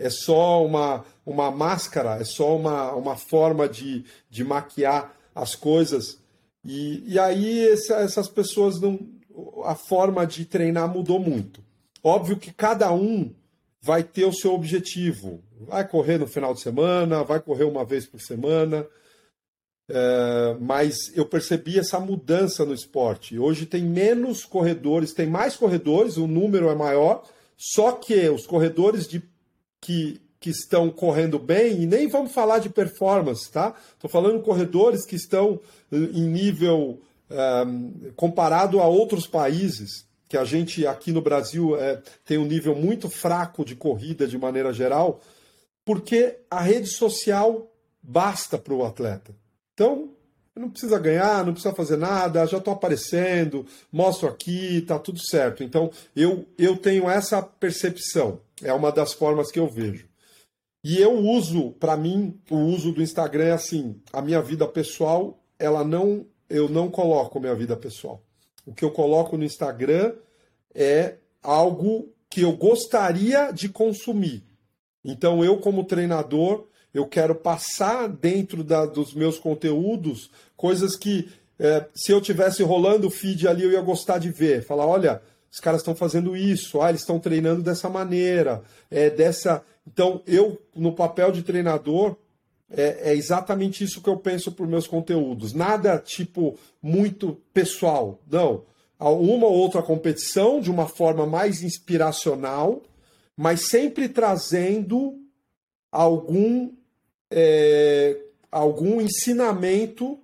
é só uma, uma máscara, é só uma, uma forma de, de maquiar as coisas. E, e aí essa, essas pessoas não. A forma de treinar mudou muito. Óbvio que cada um vai ter o seu objetivo. Vai correr no final de semana, vai correr uma vez por semana. É, mas eu percebi essa mudança no esporte. Hoje tem menos corredores, tem mais corredores, o número é maior, só que os corredores de que, que estão correndo bem, e nem vamos falar de performance, tá? Estou falando corredores que estão eh, em nível um, comparado a outros países, que a gente aqui no Brasil é, tem um nível muito fraco de corrida de maneira geral, porque a rede social basta para o atleta. Então, não precisa ganhar, não precisa fazer nada, já estou aparecendo, mostro aqui, tá tudo certo. Então, eu, eu tenho essa percepção. É uma das formas que eu vejo. E eu uso, para mim, o uso do Instagram é assim, a minha vida pessoal, ela não, eu não coloco minha vida pessoal. O que eu coloco no Instagram é algo que eu gostaria de consumir. Então eu como treinador, eu quero passar dentro da, dos meus conteúdos coisas que é, se eu tivesse rolando o feed ali eu ia gostar de ver. Falar, olha, os caras estão fazendo isso, ah, eles estão treinando dessa maneira, é dessa. Então, eu, no papel de treinador, é, é exatamente isso que eu penso para os meus conteúdos. Nada tipo muito pessoal. Não. Uma ou outra competição de uma forma mais inspiracional, mas sempre trazendo algum, é, algum ensinamento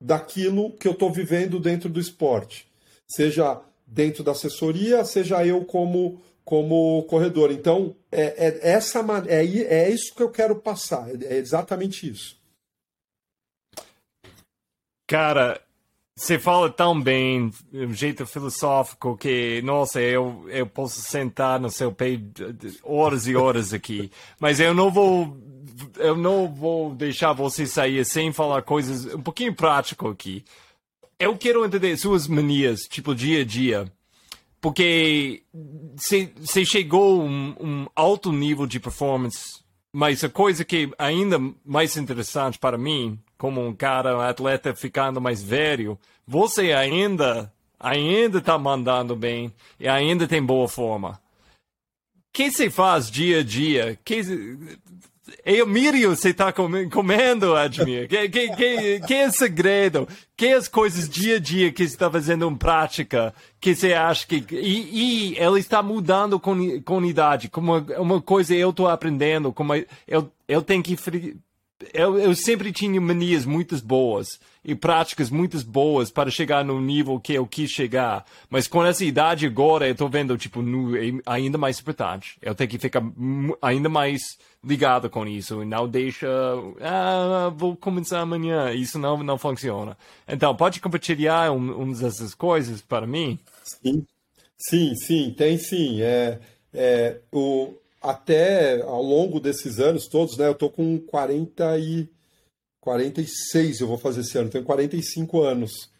daquilo que eu estou vivendo dentro do esporte. Seja dentro da assessoria, seja eu como como corredor. Então, é, é essa é, é isso que eu quero passar, é exatamente isso. Cara, você fala tão bem, um jeito filosófico, que, nossa, eu, eu posso sentar no seu pé horas e horas aqui, mas eu não vou eu não vou deixar você sair sem falar coisas um pouquinho prático aqui eu quero entender suas manias, tipo, dia a dia. Porque você chegou a um, um, alto nível de performance, mas a coisa que é ainda mais interessante para mim, como um cara, um atleta ficando mais velho, você ainda ainda está mandando bem e ainda tem boa forma. O que você faz dia a dia? Que, eu miro você está comendo, Admir. Que, que, que, que é o segredo? Que as coisas dia a dia que você está fazendo em prática que você acha que. E, e ela está mudando com, com idade. Como uma coisa eu estou aprendendo, como eu, eu tenho que eu, eu sempre tinha manias muito boas e práticas muito boas para chegar no nível que eu quis chegar. Mas com essa idade agora, eu estou vendo, tipo, no, ainda mais importante. Eu tenho que ficar ainda mais ligado com isso. E não deixa, ah, vou começar amanhã. Isso não, não funciona. Então, pode compartilhar um, umas dessas coisas para mim? Sim, sim, sim tem sim. É, é, o, até ao longo desses anos todos, né? Eu tô com 40 e 46, eu vou fazer esse ano, tenho 45 anos.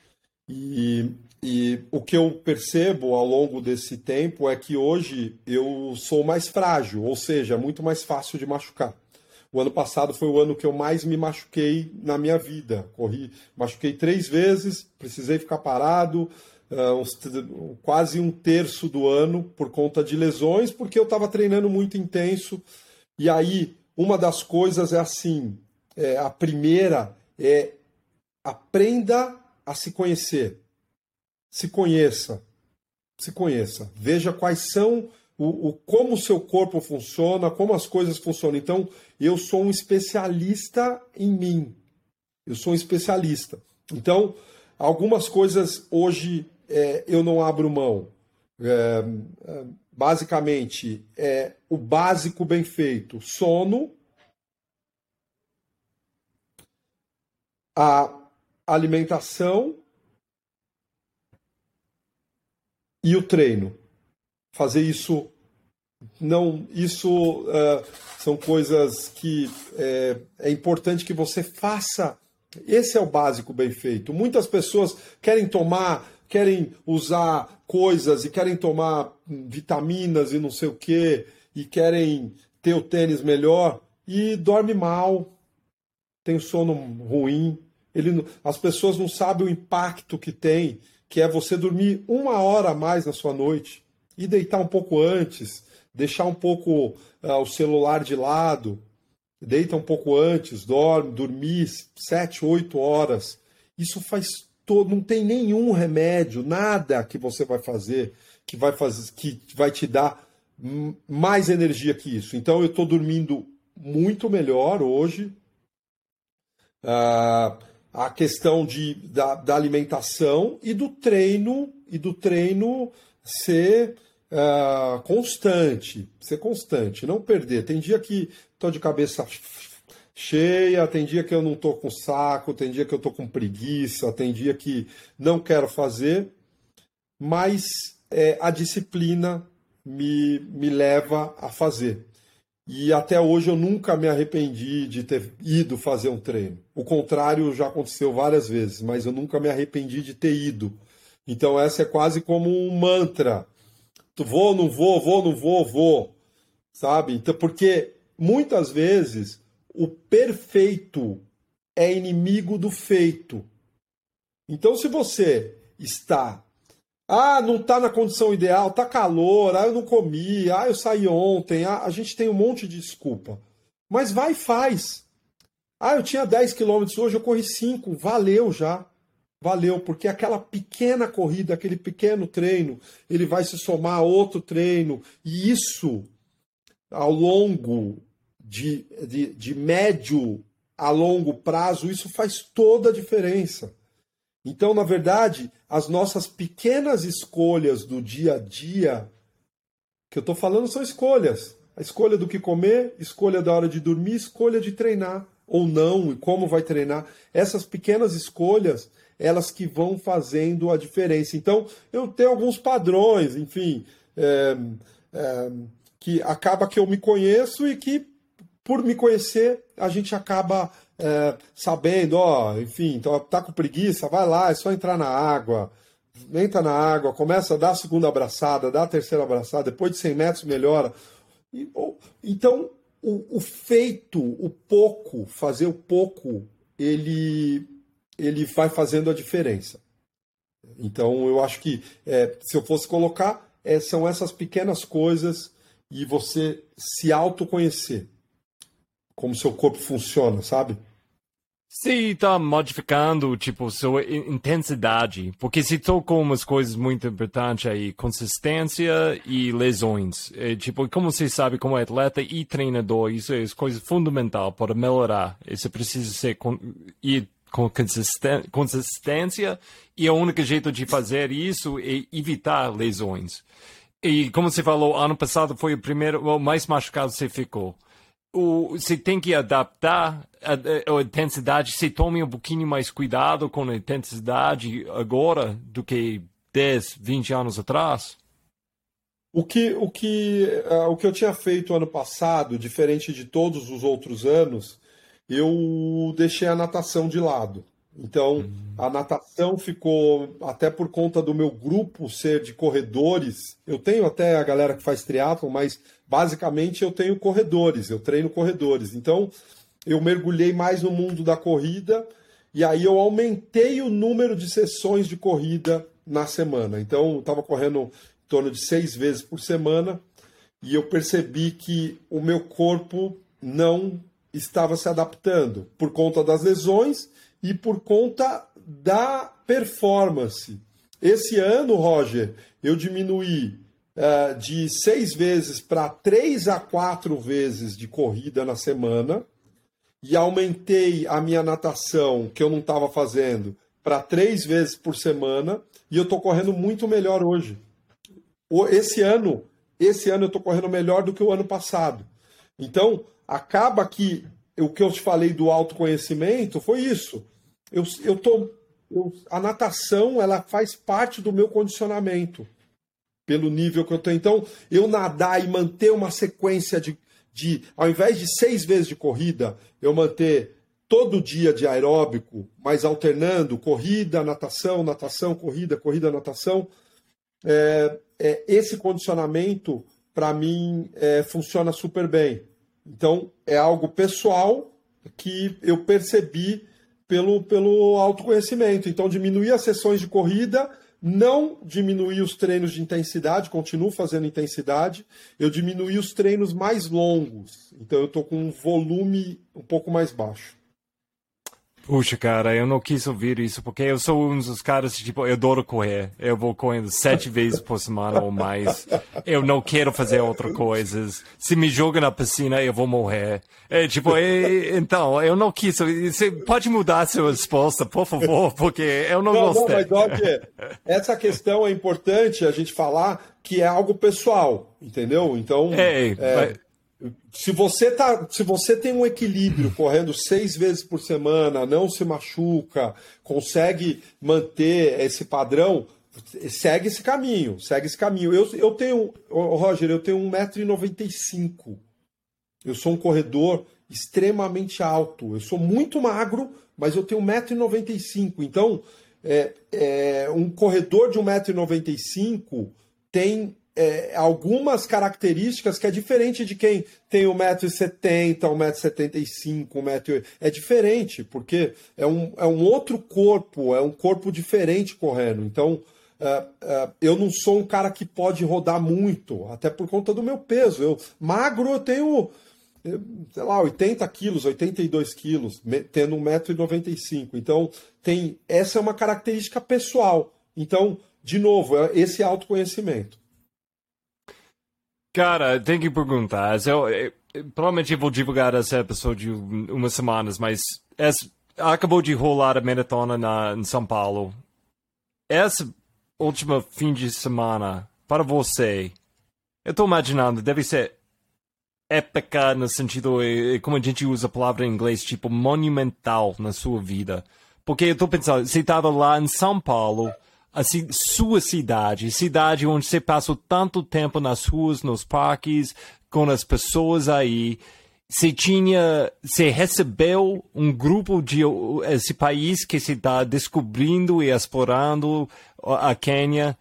E, e o que eu percebo ao longo desse tempo é que hoje eu sou mais frágil, ou seja, muito mais fácil de machucar. O ano passado foi o ano que eu mais me machuquei na minha vida. Corri, machuquei três vezes, precisei ficar parado, uh, quase um terço do ano por conta de lesões, porque eu estava treinando muito intenso. E aí, uma das coisas é assim: é, a primeira é aprenda a se conhecer. Se conheça. Se conheça. Veja quais são o, o, como o seu corpo funciona, como as coisas funcionam. Então, eu sou um especialista em mim. Eu sou um especialista. Então, algumas coisas hoje é, eu não abro mão. É, é, basicamente, é o básico bem feito: sono, a alimentação. E o treino. Fazer isso não isso uh, são coisas que é, é, importante que você faça. Esse é o básico bem feito. Muitas pessoas querem tomar querem usar coisas e querem tomar vitaminas e não sei o que, e querem ter o tênis melhor e dorme mal, tem sono ruim. Ele, as pessoas não sabem o impacto que tem, que é você dormir uma hora a mais na sua noite e deitar um pouco antes, deixar um pouco uh, o celular de lado, deita um pouco antes, dorme, dormir sete, oito horas. Isso faz todo, não tem nenhum remédio, nada que você vai fazer que vai fazer que vai te dar mais energia que isso. Então eu estou dormindo muito melhor hoje. Ah, a questão de, da, da, alimentação e do treino e do treino ser uh, constante, ser constante, não perder. Tem dia que estou de cabeça cheia, tem dia que eu não tô com saco, tem dia que eu tô com preguiça, tem dia que não quero fazer, mas é, a disciplina me, me leva a fazer. E até hoje eu nunca me arrependi de ter ido fazer um treino. O contrário já aconteceu várias vezes, mas eu nunca me arrependi de ter ido. Então essa é quase como um mantra. Vou, não vou, vou, não vou, vou. Sabe? Então, porque muitas vezes o perfeito é inimigo do feito. Então, se você está, ah, não está na condição ideal, está calor, ah, eu não comi, ah, eu saí ontem, ah, a gente tem um monte de desculpa. Mas vai e faz. Ah, eu tinha 10 quilômetros hoje, eu corri 5, valeu já. Valeu, porque aquela pequena corrida, aquele pequeno treino, ele vai se somar a outro treino, e isso, ao longo de, de, de médio a longo prazo, isso faz toda a diferença. Então, na verdade, as nossas pequenas escolhas do dia a dia, que eu estou falando, são escolhas. A escolha do que comer, escolha da hora de dormir, escolha de treinar ou não e como vai treinar. Essas pequenas escolhas, elas que vão fazendo a diferença. Então, eu tenho alguns padrões, enfim, é, é, que acaba que eu me conheço e que por me conhecer, a gente acaba é, sabendo, ó, enfim, então, tá com preguiça, vai lá, é só entrar na água, entra na água, começa a dar a segunda abraçada, dá a terceira abraçada, depois de 100 metros melhora. E, ou, então, o, o, feito, o pouco, fazer o pouco, ele, ele vai fazendo a diferença. Então, eu acho que, é, se eu fosse colocar, é, são essas pequenas coisas e você se autoconhecer como seu corpo funciona, sabe? Se está modificando, tipo, sua intensidade, porque se tocou umas coisas muito importantes aí, consistência e lesões. É, tipo, como você sabe, como atleta e treinador, isso é coisa fundamental para melhorar. Você precisa ser com, ir com consistência e o único jeito de fazer isso é evitar lesões. E como você falou, ano passado foi o primeiro, o mais machucado você ficou o, você tem que adaptar a, a, intensidade, você tome um pouquinho mais cuidado com a intensidade agora do que 10, 20 anos atrás? O que, o, que, uh, o que eu tinha feito ano passado, diferente de todos os outros anos, eu deixei a natação de lado. Então, a natação ficou, até por conta do meu grupo ser de corredores, eu tenho até a galera que faz triatlon, mas basicamente eu tenho corredores, eu treino corredores. Então, eu mergulhei mais no mundo da corrida e aí eu aumentei o número de sessões de corrida na semana. Então, eu estava correndo em torno de seis vezes por semana e eu percebi que o meu corpo não estava se adaptando por conta das lesões e por conta da performance. Esse ano, Roger, eu diminuí uh, de seis vezes para três a quatro vezes de corrida na semana e aumentei a minha natação, que eu não estava fazendo, para três vezes por semana e eu estou correndo muito melhor hoje. Esse ano, esse ano eu estou correndo melhor do que o ano passado. Então, acaba que o que eu te falei do autoconhecimento foi isso. Eu, eu tô, eu, a natação ela faz parte do meu condicionamento pelo nível que eu tenho. Então, eu nadar e manter uma sequência de, de ao invés de seis vezes de corrida, eu manter todo dia de aeróbico, mas alternando corrida, natação, natação, corrida, corrida, natação. É, é, esse condicionamento, para mim, é, funciona super bem. Então, é algo pessoal que eu percebi pelo, pelo autoconhecimento. Então, diminuir as sessões de corrida, não diminuir os treinos de intensidade, continuo fazendo intensidade, eu diminuí os treinos mais longos. Então, eu estou com um volume um pouco mais baixo. Puxa, cara, eu não quis ouvir isso, porque eu sou um dos caras, tipo, eu adoro correr. Eu vou correndo sete vezes por semana ou mais. Eu não quero fazer outras coisas. Se me joga na piscina, eu vou morrer. É, tipo, é, então, eu não quis. Você pode mudar a sua resposta, por favor, porque eu não, não gostei. Não, mas, Doc, essa questão é importante a gente falar que é algo pessoal, entendeu? Então, é, é... Mas se você, tá, se você tem um equilíbrio correndo seis vezes por semana, não se machuca, consegue manter esse padrão, segue esse caminho, segue esse caminho. Eu, eu tenho, Roger, eu tenho 1,95m. Eu sou um corredor extremamente alto. Eu sou muito magro, mas eu tenho 1,95m. Então, é, é, um corredor de 1,95m tem é, algumas características que é diferente de quem tem 1,70m, 1,75m, 1,80m. É diferente, porque é um, é um outro corpo, é um corpo diferente correndo. Então, é, é, eu não sou um cara que pode rodar muito, até por conta do meu peso. Eu magro, eu tenho, sei lá, 80 quilos, 82 quilos, tendo 1,95m. Então, tem, essa é uma característica pessoal. Então, de novo, é esse autoconhecimento. Cara, tem que perguntar. Eu, eu, provavelmente vou divulgar esse episódio umas semanas, mas acabou de rolar a maratona na, em São Paulo. Esse último fim de semana, para você, eu estou imaginando, deve ser épica no sentido, como a gente usa a palavra em inglês, tipo monumental na sua vida. Porque eu estou pensando, você estava lá em São Paulo assim, sua cidade, cidade onde você passou tanto tempo nas ruas, nos parques, com as pessoas aí. Você tinha, você recebeu um grupo de esse país que se está descobrindo e explorando a Quênia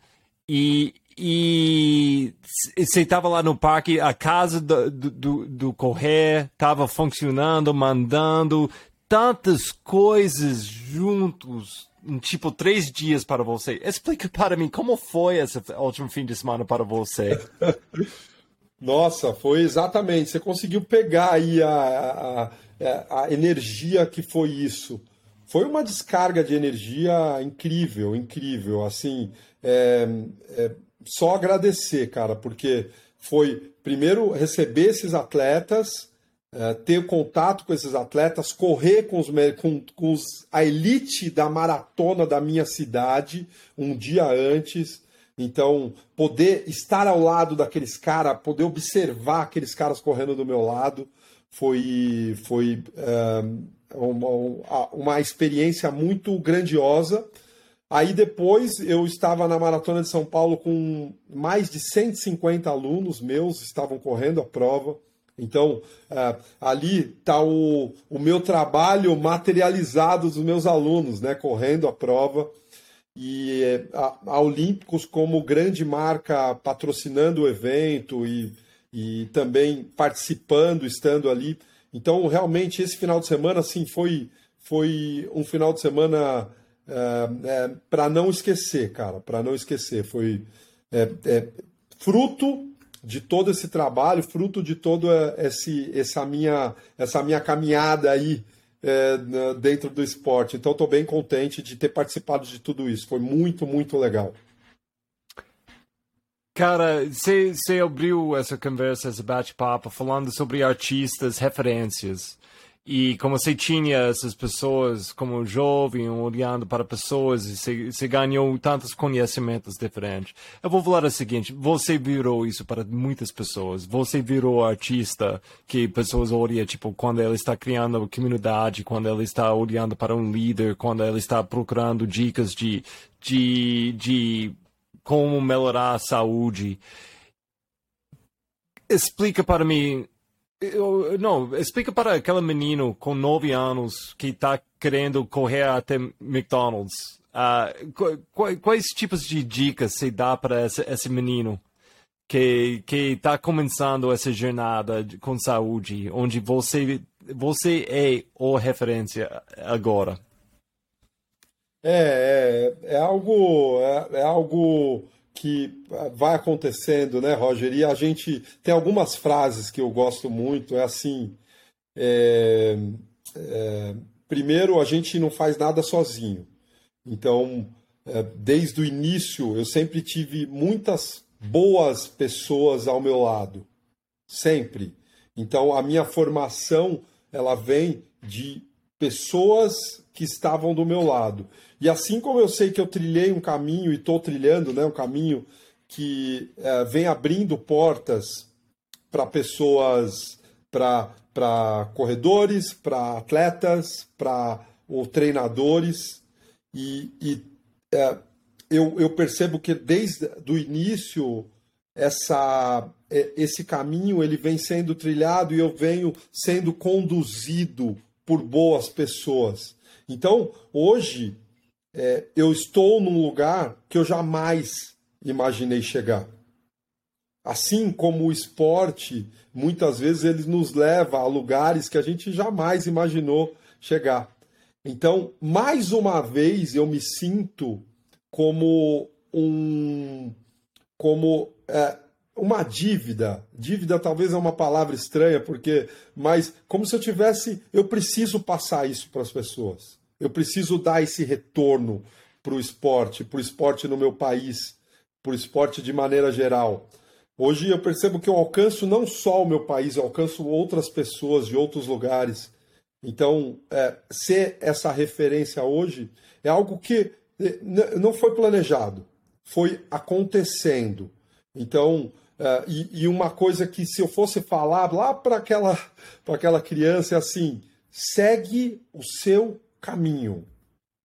e, e você estava lá no parque, a casa do, do, do correr estava funcionando, mandando tantas coisas juntos tipo três dias para você. Explica para mim como foi esse último fim de semana para você. Nossa, foi exatamente. Você conseguiu pegar aí a, a, a, energia que foi isso. Foi uma descarga de energia incrível, incrível. Assim, é, é, só agradecer, cara, porque foi primeiro receber esses atletas, é, ter contato com esses atletas, correr com, os, com, com os, a elite da maratona da minha cidade um dia antes. Então, poder estar ao lado daqueles caras, poder observar aqueles caras correndo do meu lado, foi, foi é, uma, uma experiência muito grandiosa. Aí depois eu estava na Maratona de São Paulo com mais de 150 alunos meus, estavam correndo a prova. Então, uh, ali está o, o meu trabalho materializado dos meus alunos, né, correndo a prova. E a, a Olímpicos, como grande marca, patrocinando o evento e, e também participando, estando ali. Então, realmente, esse final de semana, assim, foi, foi um final de semana é, é, para não esquecer, cara, para não esquecer. Foi é, é, fruto de todo esse trabalho, fruto de toda esse, essa, minha, essa minha caminhada aí é, dentro do esporte. Então, estou bem contente de ter participado de tudo isso. Foi muito, muito legal. Cara, você abriu essa conversa, esse bate-papo, falando sobre artistas, referências. E como você tinha essas pessoas como jovem olhando para pessoas e você ganhou tantos conhecimentos diferentes. Eu vou falar o seguinte, você virou isso para muitas pessoas. Você virou artista que pessoas olham, tipo, quando ela está criando uma comunidade, quando ela está olhando para um líder, quando ela está procurando dicas de, de, de como melhorar a saúde. Explica para mim eu, não, explica para aquele menino com nove anos que está querendo correr até McDonald's. Uh, quais, quais, tipos de dicas você dá para esse, esse menino que está começando essa jornada com saúde, onde você você é a referência agora? É, é, é algo é, é algo que vai acontecendo, né, Roger? E a gente tem algumas frases que eu gosto muito. É assim: é, é, primeiro, a gente não faz nada sozinho. Então, é, desde o início, eu sempre tive muitas boas pessoas ao meu lado, sempre. Então, a minha formação ela vem de pessoas que estavam do meu lado. E assim como eu sei que eu trilhei um caminho e estou trilhando né, um caminho que é, vem abrindo portas para pessoas, para corredores, para atletas, para treinadores, e, e é, eu, eu percebo que desde o início essa, é, esse caminho ele vem sendo trilhado e eu venho sendo conduzido por boas pessoas. Então, hoje, é, eu estou num lugar que eu jamais imaginei chegar. Assim como o esporte, muitas vezes ele nos leva a lugares que a gente jamais imaginou chegar. Então, mais uma vez, eu me sinto como um. como é, uma dívida. Dívida talvez é uma palavra estranha, porque. Mas como se eu tivesse. Eu preciso passar isso para as pessoas. Eu preciso dar esse retorno para o esporte, para o esporte no meu país, para o esporte de maneira geral. Hoje eu percebo que eu alcanço não só o meu país, eu alcanço outras pessoas de outros lugares. Então, é, ser essa referência hoje é algo que é, não foi planejado, foi acontecendo. Então, é, e, e, uma coisa que se eu fosse falar lá para aquela, aquela criança é assim: segue o seu caminho.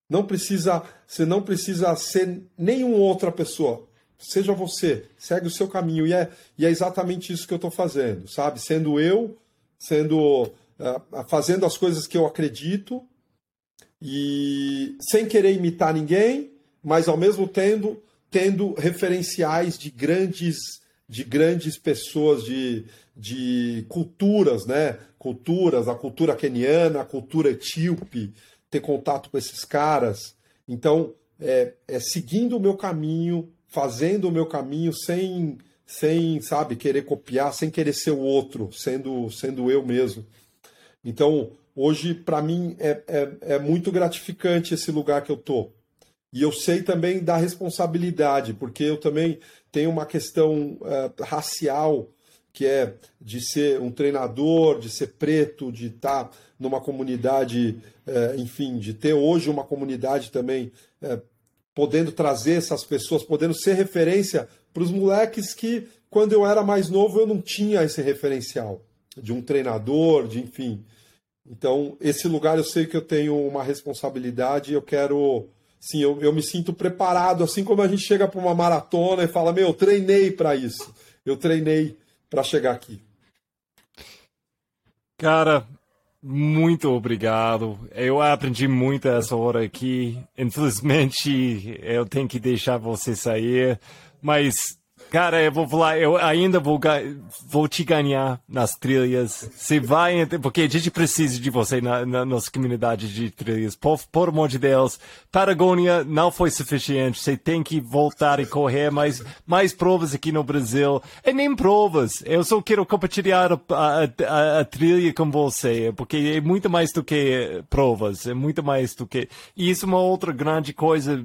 Não precisa, você não precisa ser nenhuma outra pessoa. Seja você, segue o seu caminho. E é, e é exatamente isso que eu estou fazendo, sabe? Sendo eu, sendo uh, fazendo as coisas que eu acredito e sem querer imitar ninguém, mas ao mesmo tempo tendo referenciais de grandes de grandes pessoas de, de culturas, né? Culturas, a cultura queniana, a cultura etíope, ter contato com esses caras. Então, é, é seguindo o meu caminho, fazendo o meu caminho sem, sem, sabe, querer copiar, sem querer ser o outro, sendo, sendo eu mesmo. Então, hoje, para mim, é, é, é, muito gratificante esse lugar que eu tô. E eu sei também da responsabilidade, porque eu também tenho uma questão uh, racial, que é de ser um treinador, de ser preto, de estar tá numa comunidade, uh, enfim, de ter hoje uma comunidade também uh, podendo trazer essas pessoas, podendo ser referência para os moleques que, quando eu era mais novo, eu não tinha esse referencial de um treinador, de enfim. Então, esse lugar eu sei que eu tenho uma responsabilidade, eu quero. Sim, eu, eu me sinto preparado, assim como a gente chega para uma maratona e fala: Meu, eu treinei para isso, eu treinei para chegar aqui. Cara, muito obrigado. Eu aprendi muito essa hora aqui. Infelizmente, eu tenho que deixar você sair, mas Cara, eu vou falar, eu ainda vou, vou te ganhar nas trilhas. Você vai, porque a gente precisa de você na, na nossa comunidade de trilhas. Por, por amor de Deus, Patagônia não foi suficiente. Você tem que voltar e correr mais, mais provas aqui no Brasil. E nem provas. Eu só quero compartilhar a, a, a, trilha com você, porque é muito mais do que provas. É muito mais do que. E isso é uma outra grande coisa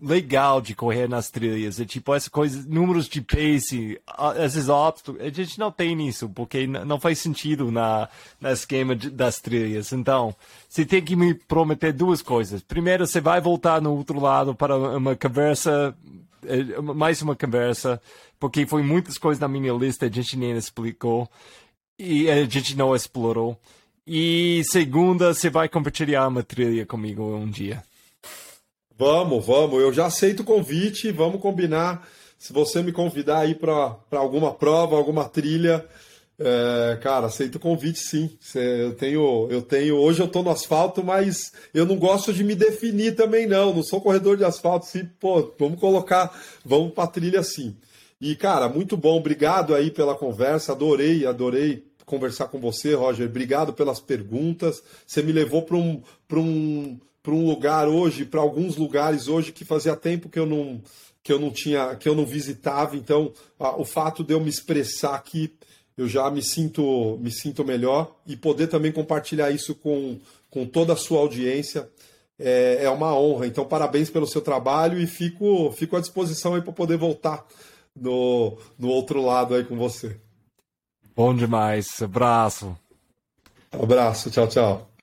legal de correr nas trilhas. É tipo, essa coisa, números de pace, esses obstáculos, a gente não tem isso, porque não faz sentido na, na esquema de, das trilhas. Então, você tem que me prometer duas coisas. Primeiro, você vai voltar no outro lado para uma conversa, eh, mais uma conversa, porque foi muitas coisas na minha lista, a gente nem explicou, e a gente não explorou. E segunda, você vai compartilhar uma trilha comigo um dia. Vamos, vamos. Eu já aceito o convite. Vamos combinar. Se você me convidar aí para alguma prova, alguma trilha, é, cara, aceito o convite sim. Eu tenho, eu tenho. Hoje eu estou no asfalto, mas eu não gosto de me definir também, não. Não sou corredor de asfalto. Sim, pô, vamos colocar, vamos para trilha sim. E, cara, muito bom. Obrigado aí pela conversa. Adorei, adorei conversar com você, Roger. Obrigado pelas perguntas. Você me levou para um, um para um lugar hoje, para alguns lugares hoje que fazia tempo que eu não que eu não tinha, que eu não visitava. Então, a, o fato de eu me expressar aqui, eu já me sinto me sinto melhor e poder também compartilhar isso com, com toda a sua audiência é, é uma honra. Então, parabéns pelo seu trabalho e fico fico à disposição aí para poder voltar no, no outro lado aí com você. Bom demais. Abraço. Abraço. Tchau, tchau.